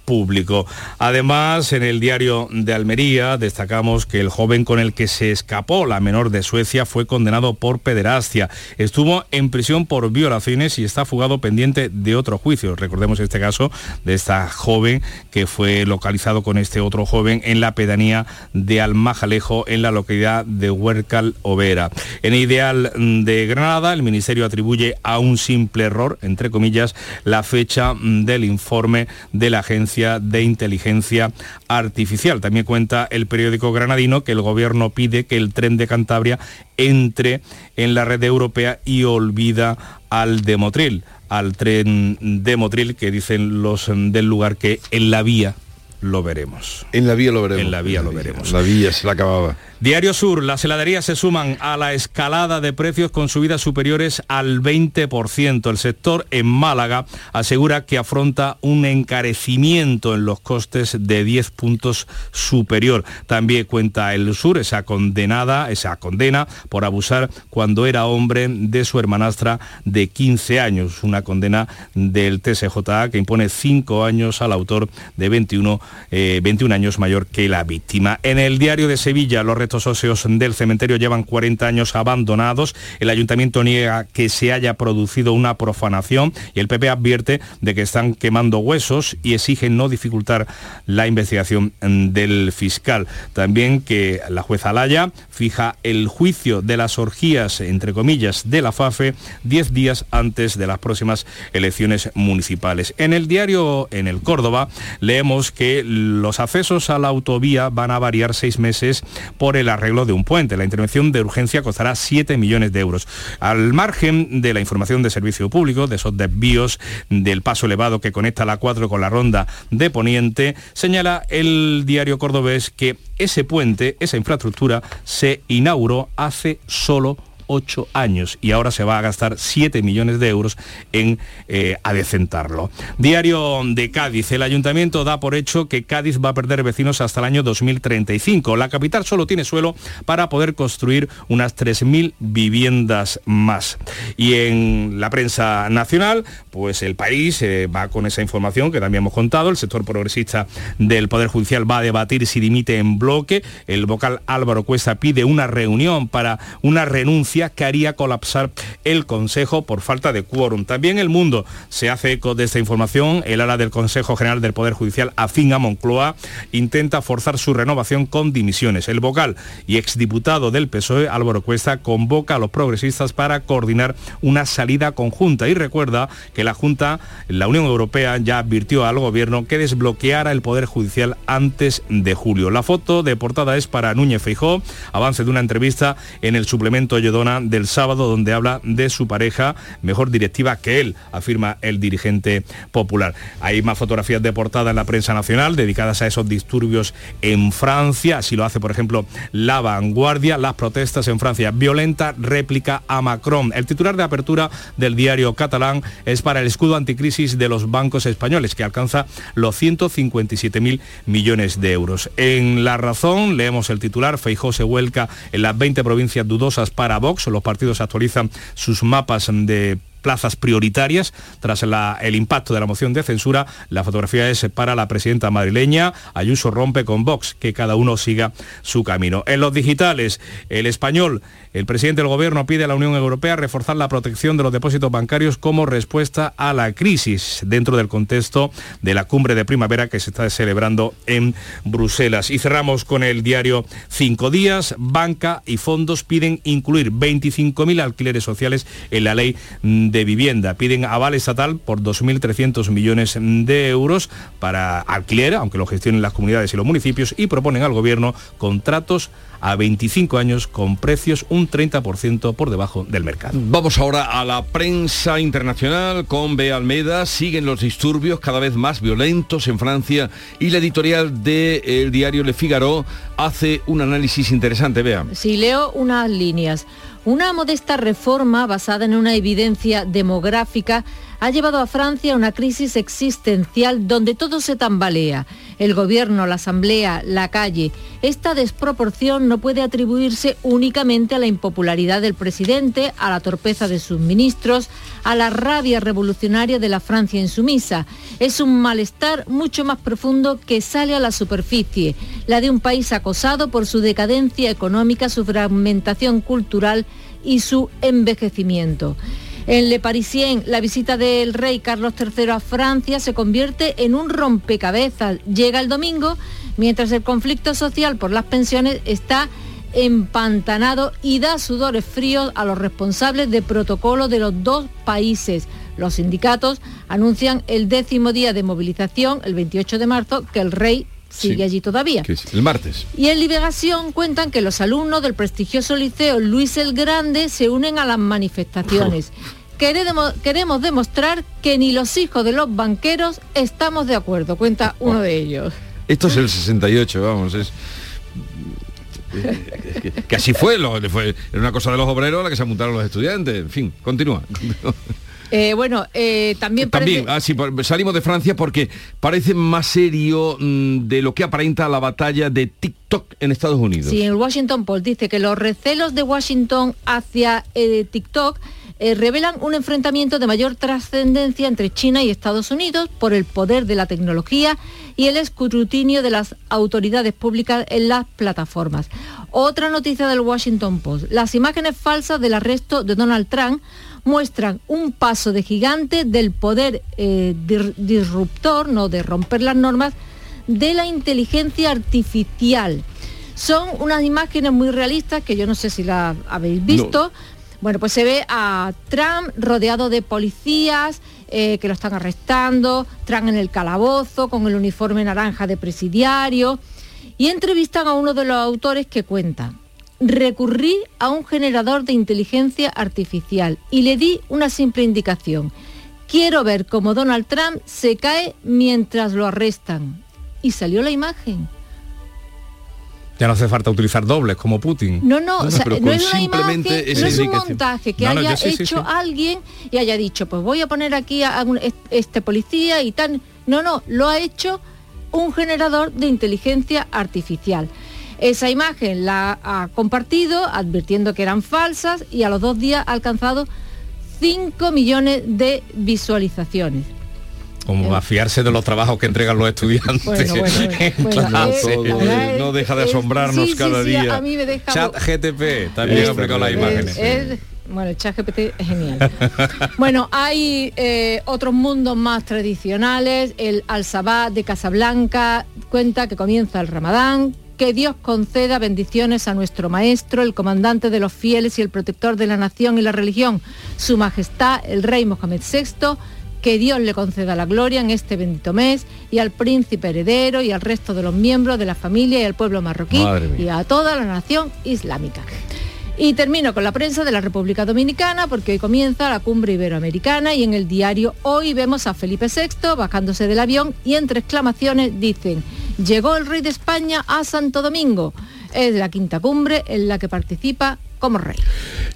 público. Además, en el diario de Almería destacamos que el joven con el que se escapó la menor de Suecia fue condenado por pederastia. Estuvo en prisión por violaciones y está fugado pendiente de otro juicio. Recordemos este caso de esta joven que fue localizado con este otro joven en la pedanía de Almajalejo en la localidad de Huércal Overa. En Ideal de Granada, el Ministerio atribuye a un simple error, entre comillas, la fecha del informe de la Agencia de Inteligencia Artificial. También cuenta el periódico granadino que el gobierno pide que el tren de Cantabria entre en la red europea y olvida al de Motril, al tren de Motril que dicen los mm, del lugar que en la vía lo veremos. En la vía lo veremos. En la vía lo veremos. La vía se la acababa. Diario Sur, las heladerías se suman a la escalada de precios con subidas superiores al 20%. El sector en Málaga asegura que afronta un encarecimiento en los costes de 10 puntos superior. También cuenta el Sur esa condenada, esa condena por abusar cuando era hombre de su hermanastra de 15 años. Una condena del TSJA que impone 5 años al autor de 21, eh, 21 años mayor que la víctima. En el diario de Sevilla, los restos óseos del cementerio llevan 40 años abandonados. El ayuntamiento niega que se haya producido una profanación y el PP advierte de que están quemando huesos y exigen no dificultar la investigación mm, del fiscal. También que la jueza Alaya fija el juicio de las orgías, entre comillas, de la FAFE 10 días antes de las próximas elecciones municipales. En el diario En el Córdoba leemos que los accesos a la autovía van a variar seis meses por el arreglo de un puente. La intervención de urgencia costará 7 millones de euros. Al margen de la información de servicio público, de esos desvíos del paso elevado que conecta la 4 con la ronda de Poniente, señala el diario cordobés que ese puente, esa infraestructura, se inauguró hace solo ocho años y ahora se va a gastar 7 millones de euros en eh, adecentarlo. Diario de Cádiz. El ayuntamiento da por hecho que Cádiz va a perder vecinos hasta el año 2035. La capital solo tiene suelo para poder construir unas 3.000 viviendas más. Y en la prensa nacional, pues el país eh, va con esa información que también hemos contado. El sector progresista del Poder Judicial va a debatir si dimite en bloque. El vocal Álvaro Cuesta pide una reunión para una renuncia que haría colapsar el Consejo por falta de quórum. También el mundo se hace eco de esta información. El ala del Consejo General del Poder Judicial, afín a Moncloa, intenta forzar su renovación con dimisiones. El vocal y exdiputado del PSOE, Álvaro Cuesta, convoca a los progresistas para coordinar una salida conjunta y recuerda que la Junta, la Unión Europea, ya advirtió al gobierno que desbloqueara el Poder Judicial antes de julio. La foto de portada es para Núñez Feijó, avance de una entrevista en el suplemento Yodón Del sábado, donde habla de su pareja, mejor directiva que él, afirma el dirigente popular. Hay más fotografías de portada en la prensa nacional dedicadas a esos disturbios en Francia, así lo hace por ejemplo La Vanguardia, las protestas en Francia, violenta réplica a Macron. El titular de apertura del diario catalán es para el escudo anticrisis de los bancos españoles, que alcanza los 157.000 millones de euros. En La Razón leemos el titular, Feijó se vuelca en las 20 provincias dudosas para Vox, los partidos actualizan sus mapas de plazas prioritarias tras el impacto de la moción de censura. La fotografía es para la presidenta madrileña. Ayuso rompe con Vox, que cada uno siga su camino. En los digitales, el español el presidente del Gobierno pide a la Unión Europea reforzar la protección de los depósitos bancarios como respuesta a la crisis dentro del contexto de la cumbre de primavera que se está celebrando en Bruselas. Y cerramos con el diario Cinco Días. Banca y fondos piden incluir 25.000 alquileres sociales en la ley vivienda. Piden aval estatal por 2.300 millones de euros para alquiler, aunque lo gestionen las comunidades y los municipios, y proponen al Gobierno contratos a 25 años con precios un 30% por debajo del mercado. Vamos ahora a la prensa internacional con Bea Almeida. Siguen los disturbios cada vez más violentos en Francia y la editorial del diario Le Figaro hace un análisis interesante. Bea. Si leo unas líneas. Una modesta reforma basada en una evidencia demográfica ha llevado a Francia a una crisis existencial donde todo se tambalea. El gobierno, la asamblea, la calle. Esta desproporción no puede atribuirse únicamente a la impopularidad del presidente, a la torpeza de sus ministros, a la rabia revolucionaria de la Francia insumisa. Es un malestar mucho más profundo que sale a la superficie, la de un país acosado por su decadencia económica, su fragmentación cultural y su envejecimiento. En Le Parisien, la visita del rey Carlos III a Francia se convierte en un rompecabezas. Llega el domingo, mientras el conflicto social por las pensiones está empantanado y da sudores fríos a los responsables de protocolo de los dos países. Los sindicatos anuncian el décimo día de movilización, el 28 de marzo, que el rey sigue allí todavía. El martes. Y en Liberación cuentan que los alumnos del prestigioso liceo Luis el Grande se unen a las manifestaciones. Queremos, queremos demostrar que ni los hijos de los banqueros estamos de acuerdo, cuenta uno de ellos. Esto es el 68, vamos, es... que, así fue, lo, fue, era una cosa de los obreros a la que se apuntaron los estudiantes, en fin, continúa. Eh, bueno, eh, también También, ah, salimos de Francia porque parece más serio mm, de lo que aparenta la batalla de TikTok en Estados Unidos. Sí, el Washington Post dice que los recelos de Washington hacia eh, TikTok revelan un enfrentamiento de mayor trascendencia entre China y Estados Unidos por el poder de la tecnología y el escrutinio de las autoridades públicas en las plataformas. Otra noticia del Washington Post, las imágenes falsas del arresto de Donald Trump muestran un paso de gigante del poder eh, disruptor, no de romper las normas, de la inteligencia artificial. Son unas imágenes muy realistas que yo no sé si las habéis visto. Bueno, pues se ve a Trump rodeado de policías eh, que lo están arrestando, Trump en el calabozo con el uniforme naranja de presidiario y entrevistan a uno de los autores que cuenta recurrí a un generador de inteligencia artificial y le di una simple indicación. Quiero ver cómo Donald Trump se cae mientras lo arrestan. Y salió la imagen. Ya no hace falta utilizar dobles como Putin. No, no, no, es una imagen, no es un montaje que haya hecho alguien y haya dicho, pues voy a poner aquí a este policía y tal. No, no, lo ha hecho un generador de inteligencia artificial. Esa imagen la ha compartido advirtiendo que eran falsas y a los dos días ha alcanzado 5 millones de visualizaciones. Como va a fiarse de los trabajos que entregan los estudiantes. no deja de asombrarnos cada día. Chat GTP también ha con las imágenes. bueno, el chat GPT es genial. bueno, hay eh, otros mundos más tradicionales. El Al-Sabah de Casablanca cuenta que comienza el Ramadán, que Dios conceda bendiciones a nuestro Maestro, el comandante de los fieles y el protector de la nación y la religión, Su Majestad el Rey Mohamed VI, que Dios le conceda la gloria en este bendito mes y al príncipe heredero y al resto de los miembros de la familia y al pueblo marroquí y a toda la nación islámica. Y termino con la prensa de la República Dominicana porque hoy comienza la cumbre iberoamericana y en el diario hoy vemos a Felipe VI bajándose del avión y entre exclamaciones dicen, llegó el rey de España a Santo Domingo. Es la quinta cumbre en la que participa como rey.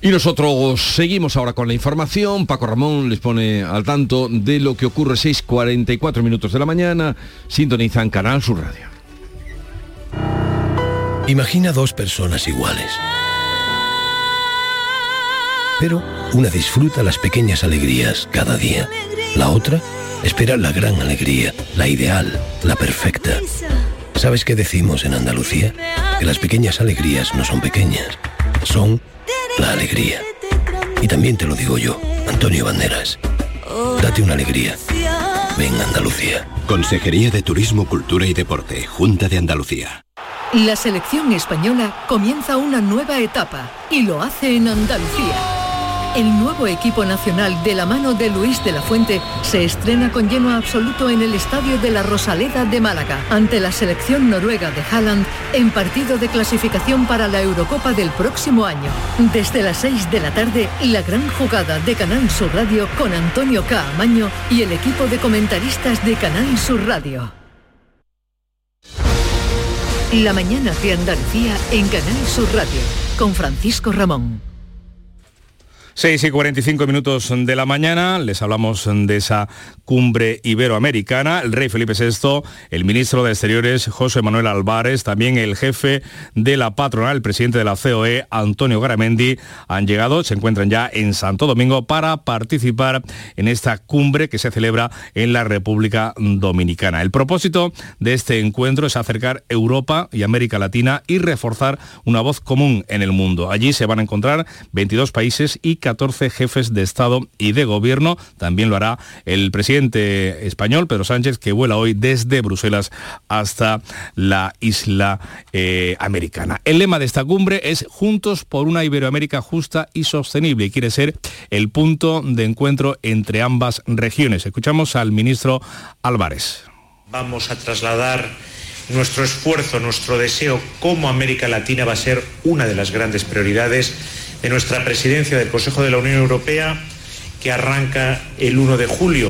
Y nosotros seguimos ahora con la información. Paco Ramón les pone al tanto de lo que ocurre 6.44 minutos de la mañana. Sintonizan Canal Sur Radio. Imagina dos personas iguales. Pero una disfruta las pequeñas alegrías cada día. La otra espera la gran alegría, la ideal, la perfecta. ¿Sabes qué decimos en Andalucía? Que las pequeñas alegrías no son pequeñas, son la alegría. Y también te lo digo yo, Antonio Banderas. Date una alegría. Ven Andalucía. Consejería de Turismo, Cultura y Deporte, Junta de Andalucía. La selección española comienza una nueva etapa y lo hace en Andalucía. El nuevo equipo nacional de la mano de Luis de la Fuente se estrena con lleno absoluto en el Estadio de la Rosaleda de Málaga, ante la selección noruega de Haaland en partido de clasificación para la Eurocopa del próximo año. Desde las 6 de la tarde, la gran jugada de Canal Sur Radio con Antonio Caamaño y el equipo de comentaristas de Canal Sur Radio. La mañana de Andalucía en Canal Sur Radio con Francisco Ramón. 6 y 45 minutos de la mañana, les hablamos de esa cumbre iberoamericana. El rey Felipe VI, el ministro de Exteriores José Manuel Álvarez, también el jefe de la patronal, el presidente de la COE, Antonio Garamendi, han llegado, se encuentran ya en Santo Domingo para participar en esta cumbre que se celebra en la República Dominicana. El propósito de este encuentro es acercar Europa y América Latina y reforzar una voz común en el mundo. Allí se van a encontrar 22 países y 14 jefes de Estado y de Gobierno. También lo hará el presidente español, Pedro Sánchez, que vuela hoy desde Bruselas hasta la isla eh, americana. El lema de esta cumbre es Juntos por una Iberoamérica justa y sostenible y quiere ser el punto de encuentro entre ambas regiones. Escuchamos al ministro Álvarez. Vamos a trasladar nuestro esfuerzo, nuestro deseo como América Latina va a ser una de las grandes prioridades de nuestra presidencia del Consejo de la Unión Europea que arranca el 1 de julio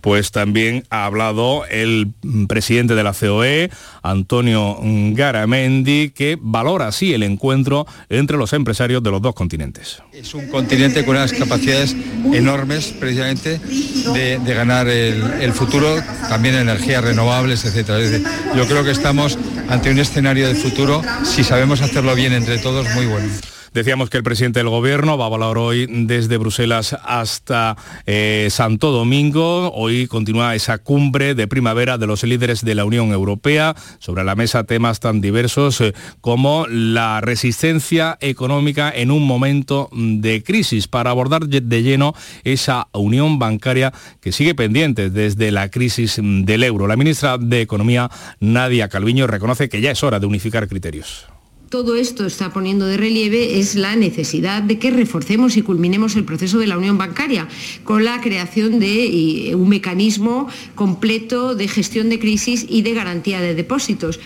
pues también ha hablado el presidente de la COE, Antonio Garamendi, que valora así el encuentro entre los empresarios de los dos continentes. Es un continente con unas capacidades enormes precisamente de, ganar el, el, futuro, también energías renovables, etc. Yo creo que estamos ante un escenario de futuro, si sabemos hacerlo bien entre todos, muy bueno. Decíamos que el presidente del gobierno va a volar hoy desde Bruselas hasta eh, Santo Domingo. Hoy continúa esa cumbre de primavera de los líderes de la Unión Europea. Sobre la mesa temas tan diversos eh, como la resistencia económica en un momento de crisis para abordar de lleno esa unión bancaria que sigue pendiente desde la crisis del euro. La ministra de Economía, Nadia Calviño, reconoce que ya es hora de unificar criterios todo esto está poniendo de relieve es la necesidad de que reforcemos y culminemos el proceso de la unión bancaria con la creación de un mecanismo completo de gestión de crisis y de garantía de depósitos.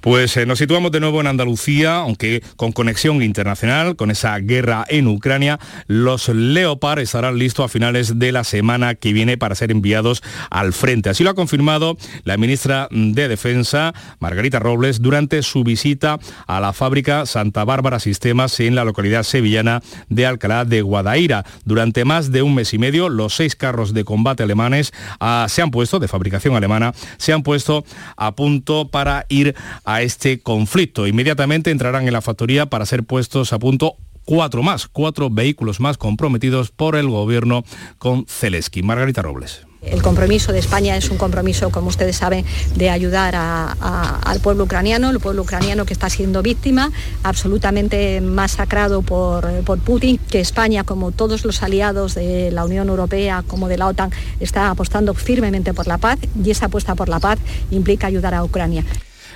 Pues eh, nos situamos de nuevo en Andalucía, aunque con conexión internacional, con esa guerra en Ucrania. Los Leopard estarán listos a finales de la semana que viene para ser enviados al frente. Así lo ha confirmado la ministra de Defensa, Margarita Robles, durante su visita a la fábrica Santa Bárbara Sistemas en la localidad sevillana de Alcalá de Guadaira. Durante más de un mes y medio, los seis carros de combate alemanes ah, se han puesto, de fabricación alemana, se han puesto a punto para ir a este conflicto. Inmediatamente entrarán en la factoría para ser puestos a punto cuatro más, cuatro vehículos más comprometidos por el gobierno con Zelensky. Margarita Robles. El compromiso de España es un compromiso, como ustedes saben, de ayudar al pueblo ucraniano, el pueblo ucraniano que está siendo víctima, absolutamente masacrado por, por, Putin, que España, como todos los aliados de la Unión Europea, como de la OTAN, está apostando firmemente por la paz y esa apuesta por la paz implica ayudar a Ucrania.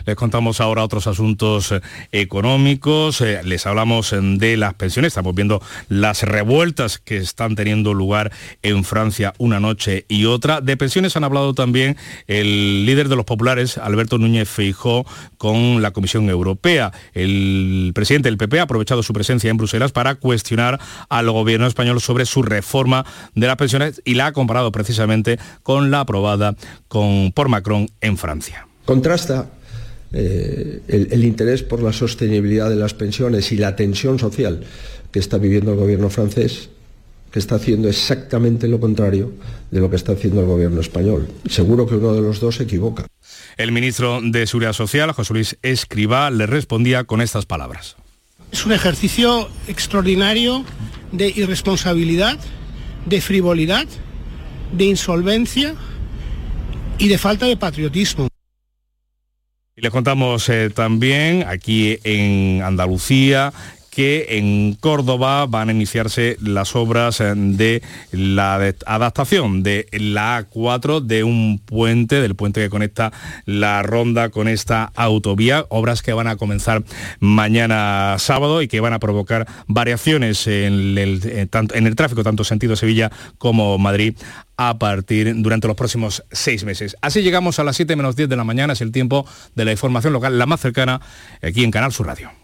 Les contamos ahora otros asuntos eh, económicos, eh, les hablamos eh, de las pensiones, estamos viendo las revueltas que están teniendo lugar en Francia una noche y otra. De pensiones han hablado también el líder de los populares, Alberto Núñez Feijó, con la Comisión Europea. El presidente del PP ha aprovechado su presencia en Bruselas para cuestionar al gobierno español sobre su reforma de las pensiones y la ha comparado precisamente con la aprobada por Macron en Francia. Contrasta eh, el, el interés por la sostenibilidad de las pensiones y la tensión social que está viviendo el gobierno francés que está haciendo exactamente lo contrario de lo que está haciendo el gobierno español. Seguro que uno de los dos se equivoca. El ministro de Seguridad Social, José Luis Escribá, le respondía con estas palabras. Es un ejercicio extraordinario de irresponsabilidad, de frivolidad, de insolvencia y de falta de patriotismo. Les contamos eh, también aquí en Andalucía que en Córdoba van a iniciarse las obras eh, de la adaptación de la A4 de un puente, del puente que conecta la ronda con esta autovía, obras que van a comenzar mañana sábado y que van a provocar variaciones en el, eh, en el tráfico, tanto sentido Sevilla como Madrid a partir durante los próximos seis meses. Así llegamos a las 7 menos 10 de la mañana, es el tiempo de la información local, la más cercana, aquí en Canal Sur Radio.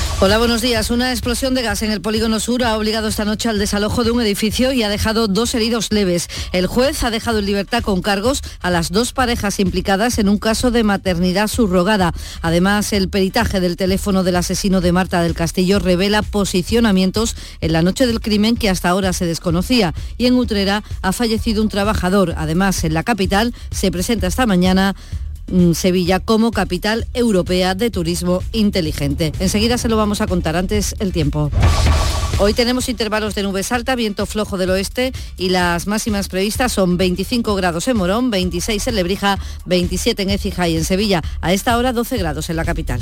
Hola, buenos días. Una explosión de gas en el polígono sur ha obligado esta noche al desalojo de un edificio y ha dejado dos heridos leves. El juez ha dejado en libertad con cargos a las dos parejas implicadas en un caso de maternidad subrogada. Además, el peritaje del teléfono del asesino de Marta del Castillo revela posicionamientos en la noche del crimen que hasta ahora se desconocía. Y en Utrera ha fallecido un trabajador. Además, en la capital se presenta esta mañana Sevilla como capital europea de turismo inteligente. Enseguida se lo vamos a contar, antes el tiempo. Hoy tenemos intervalos de nubes alta, viento flojo del oeste y las máximas previstas son 25 grados en Morón, 26 en Lebrija, 27 en Écija y en Sevilla. A esta hora 12 grados en la capital.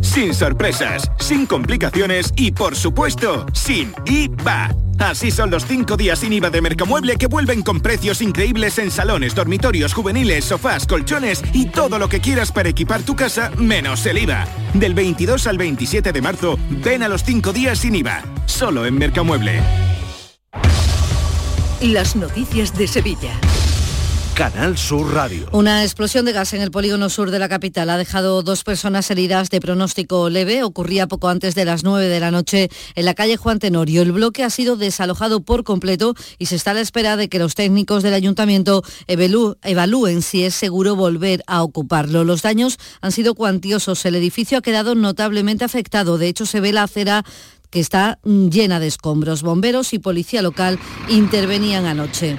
Sin sorpresas, sin complicaciones y por supuesto, sin IVA. Así son los cinco días sin IVA de Mercamueble que vuelven con precios increíbles en salones, dormitorios, juveniles, sofás, colchones y todo lo que quieras para equipar tu casa menos el IVA. Del 22 al 27 de marzo, ven a los cinco días sin IVA. Solo en Mercamueble. Las noticias de Sevilla. Canal Sur Radio. Una explosión de gas en el polígono sur de la capital ha dejado dos personas heridas de pronóstico leve. Ocurría poco antes de las 9 de la noche en la calle Juan Tenorio. El bloque ha sido desalojado por completo y se está a la espera de que los técnicos del ayuntamiento evalúen si es seguro volver a ocuparlo. Los daños han sido cuantiosos. El edificio ha quedado notablemente afectado. De hecho, se ve la acera que está llena de escombros. Bomberos y policía local intervenían anoche.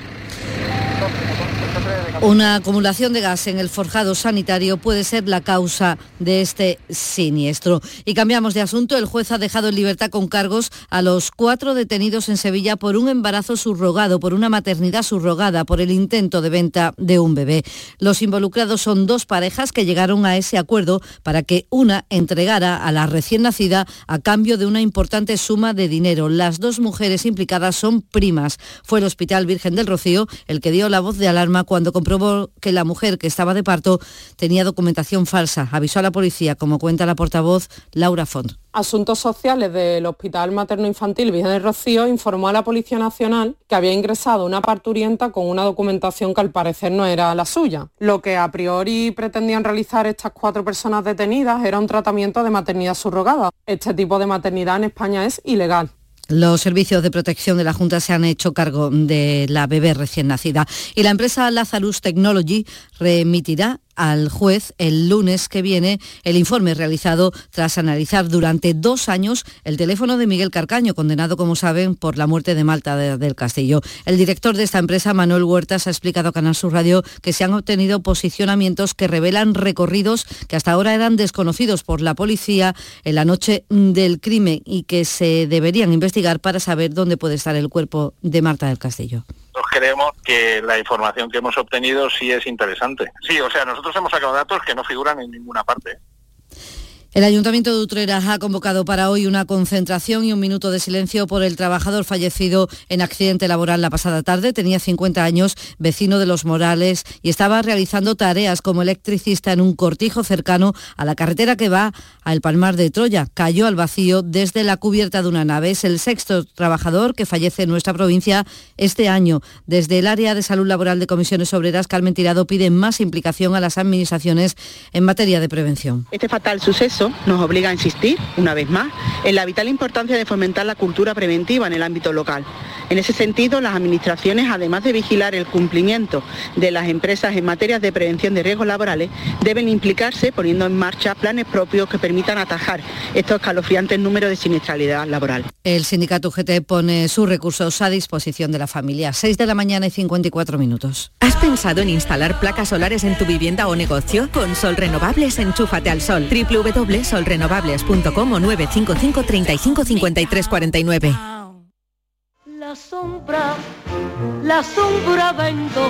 Una acumulación de gas en el forjado sanitario puede ser la causa de este siniestro. Y cambiamos de asunto. El juez ha dejado en libertad con cargos a los cuatro detenidos en Sevilla por un embarazo subrogado, por una maternidad subrogada, por el intento de venta de un bebé. Los involucrados son dos parejas que llegaron a ese acuerdo para que una entregara a la recién nacida a cambio de una importante suma de dinero. Las dos mujeres implicadas son primas. Fue el Hospital Virgen del Rocío el que dio la voz de alarma cuando compró comprobó que la mujer que estaba de parto tenía documentación falsa. Avisó a la policía, como cuenta la portavoz Laura Font. Asuntos Sociales del Hospital Materno Infantil Virgen del Rocío informó a la Policía Nacional que había ingresado una parturienta con una documentación que al parecer no era la suya. Lo que a priori pretendían realizar estas cuatro personas detenidas era un tratamiento de maternidad subrogada. Este tipo de maternidad en España es ilegal. Los servicios de protección de la Junta se han hecho cargo de la bebé recién nacida y la empresa Lazarus Technology remitirá al juez el lunes que viene el informe realizado tras analizar durante dos años el teléfono de Miguel Carcaño, condenado, como saben, por la muerte de Malta del Castillo. El director de esta empresa, Manuel Huertas, ha explicado a Canal Sur Radio que se han obtenido posicionamientos que revelan recorridos que hasta ahora eran desconocidos por la policía en la noche del crimen y que se deberían investigar para saber dónde puede estar el cuerpo de Marta del Castillo creemos que la información que hemos obtenido sí es interesante. Sí, o sea, nosotros hemos sacado datos que no figuran en ninguna parte. El Ayuntamiento de Utrera ha convocado para hoy una concentración y un minuto de silencio por el trabajador fallecido en accidente laboral la pasada tarde. Tenía 50 años, vecino de Los Morales y estaba realizando tareas como electricista en un cortijo cercano a la carretera que va al Palmar de Troya. Cayó al vacío desde la cubierta de una nave. Es el sexto trabajador que fallece en nuestra provincia este año. Desde el área de salud laboral de comisiones obreras, Carmen Tirado pide más implicación a las administraciones en materia de prevención. Este fatal suceso nos obliga a insistir, una vez más, en la vital importancia de fomentar la cultura preventiva en el ámbito local. En ese sentido, las administraciones, además de vigilar el cumplimiento de las empresas en materia de prevención de riesgos laborales, deben implicarse poniendo en marcha planes propios que permitan atajar estos escalofriantes números de siniestralidad laboral. El sindicato UGT pone sus recursos a disposición de la familia. 6 de la mañana y 54 minutos. ¿Has pensado en instalar placas solares en tu vivienda o negocio? Con Sol Renovables, enchúfate al sol. www.solrenovables.com o 955 35 53 49. La sombra, la sombra vento.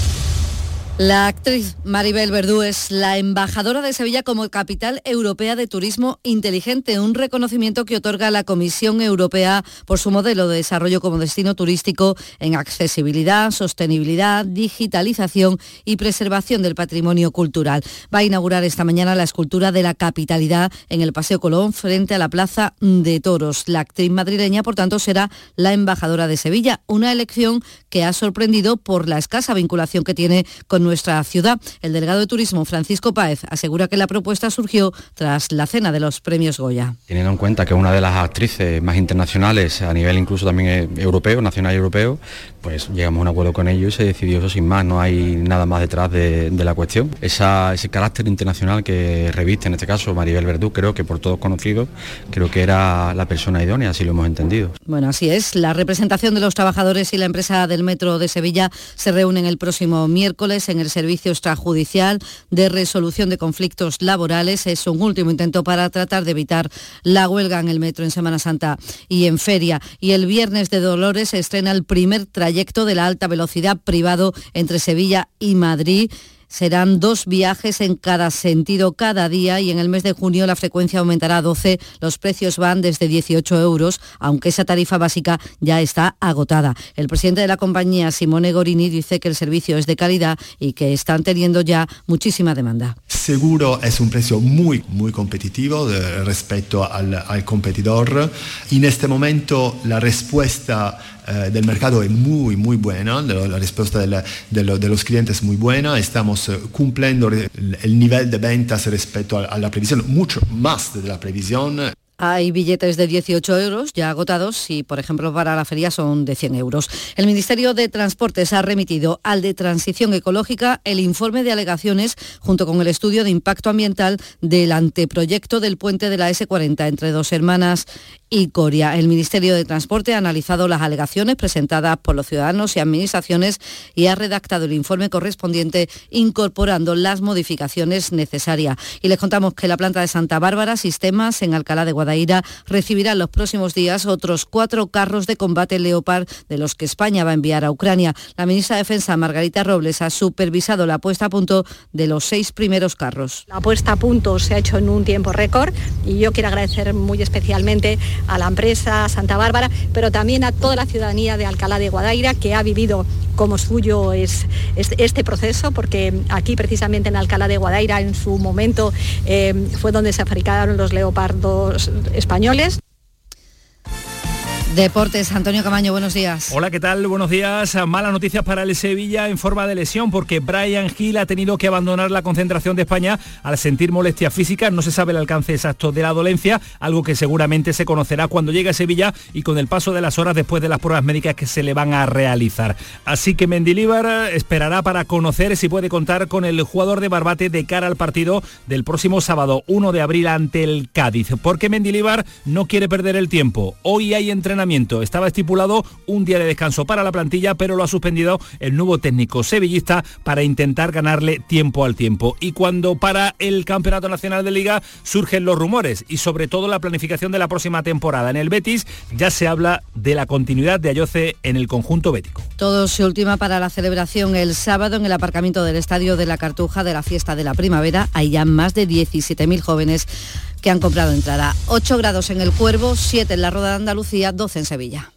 La actriz Maribel Verdú es la embajadora de Sevilla como capital europea de turismo inteligente, un reconocimiento que otorga la Comisión Europea por su modelo de desarrollo como destino turístico en accesibilidad, sostenibilidad, digitalización y preservación del patrimonio cultural. Va a inaugurar esta mañana la escultura de la capitalidad en el Paseo Colón frente a la Plaza de Toros. La actriz madrileña, por tanto, será la embajadora de Sevilla, una elección que ha sorprendido por la escasa vinculación que tiene con nuestra ciudad. El delegado de Turismo, Francisco Páez, asegura que la propuesta surgió tras la cena de los premios Goya. Teniendo en cuenta que una de las actrices más internacionales, a nivel incluso también europeo, nacional y europeo, pues llegamos a un acuerdo con ellos y se decidió eso sin más, no hay nada más detrás de, de la cuestión. Esa, ese carácter internacional que reviste en este caso Maribel Verdú, creo que por todos conocidos, creo que era la persona idónea, así lo hemos entendido. Bueno, así es. La representación de los trabajadores y la empresa del Metro de Sevilla se reúnen el próximo miércoles en el Servicio Extrajudicial de Resolución de Conflictos Laborales. Es un último intento para tratar de evitar la huelga en el metro en Semana Santa y en feria. Y el viernes de Dolores se estrena el primer trayecto de la alta velocidad privado entre Sevilla y Madrid. Serán dos viajes en cada sentido cada día y en el mes de junio la frecuencia aumentará a 12. Los precios van desde 18 euros, aunque esa tarifa básica ya está agotada. El presidente de la compañía, Simone Gorini, dice que el servicio es de calidad y que están teniendo ya muchísima demanda. Seguro es un precio muy, muy competitivo respecto al, al competidor. En este momento la respuesta eh, del mercado es muy, muy buena, la respuesta de, la, de, lo, de, los clientes es muy buena, estamos eh, cumpliendo el, el nivel de ventas respecto a la previsión, mucho más de la previsión. Hay billetes de 18 euros ya agotados y, por ejemplo, para la feria son de 100 euros. El Ministerio de Transportes ha remitido al de Transición Ecológica el informe de alegaciones junto con el estudio de impacto ambiental del anteproyecto del puente de la S40 entre Dos Hermanas y Coria. El Ministerio de Transporte ha analizado las alegaciones presentadas por los ciudadanos y administraciones y ha redactado el informe correspondiente incorporando las modificaciones necesarias. Y les contamos que la planta de Santa Bárbara, Sistemas en Alcalá de Guadaira, recibirá en los próximos días otros cuatro carros de combate Leopard de los que España va a enviar a Ucrania. La ministra de Defensa, Margarita Robles, ha supervisado la puesta a punto de los seis primeros carros. La puesta a punto se ha hecho en un tiempo récord y yo quiero agradecer muy especialmente a la empresa Santa Bárbara, pero también a toda la ciudadanía de Alcalá de Guadaira que ha vivido como suyo es, es- este proceso, porque aquí precisamente en Alcalá de Guadaira en su momento eh, fue donde se fabricaron los leopardos españoles. Deportes, Antonio Camaño, buenos días. Hola, ¿qué tal? Buenos días. Malas noticias para el Sevilla en forma de lesión porque Brian Hill ha tenido que abandonar la concentración de España al sentir molestias físicas. No se sabe el alcance exacto de la dolencia, algo que seguramente se conocerá cuando llegue a Sevilla y con el paso de las horas después de las pruebas médicas que se le van a realizar. Así que Mendilibar esperará para conocer si puede contar con el jugador de Barbate de cara al partido del próximo sábado 1 de abril ante el Cádiz. Porque Mendilibar no quiere perder el tiempo. Hoy hay Estaba estipulado un día de descanso para la plantilla, pero lo ha suspendido el nuevo técnico sevillista para intentar ganarle tiempo al tiempo. Y cuando para el Campeonato Nacional de Liga surgen los rumores y sobre todo la planificación de la próxima temporada en el Betis, ya se habla de la continuidad de Ayoce en el conjunto bético. Todo se ultima para la celebración el sábado en el aparcamiento del Estadio de la Cartuja de la fiesta de la primavera. Hay ya más de 17.000 jóvenes que han comprado entrada. 8 grados en el Cuervo, 7 en la Roda de Andalucía, 12 en Sevilla.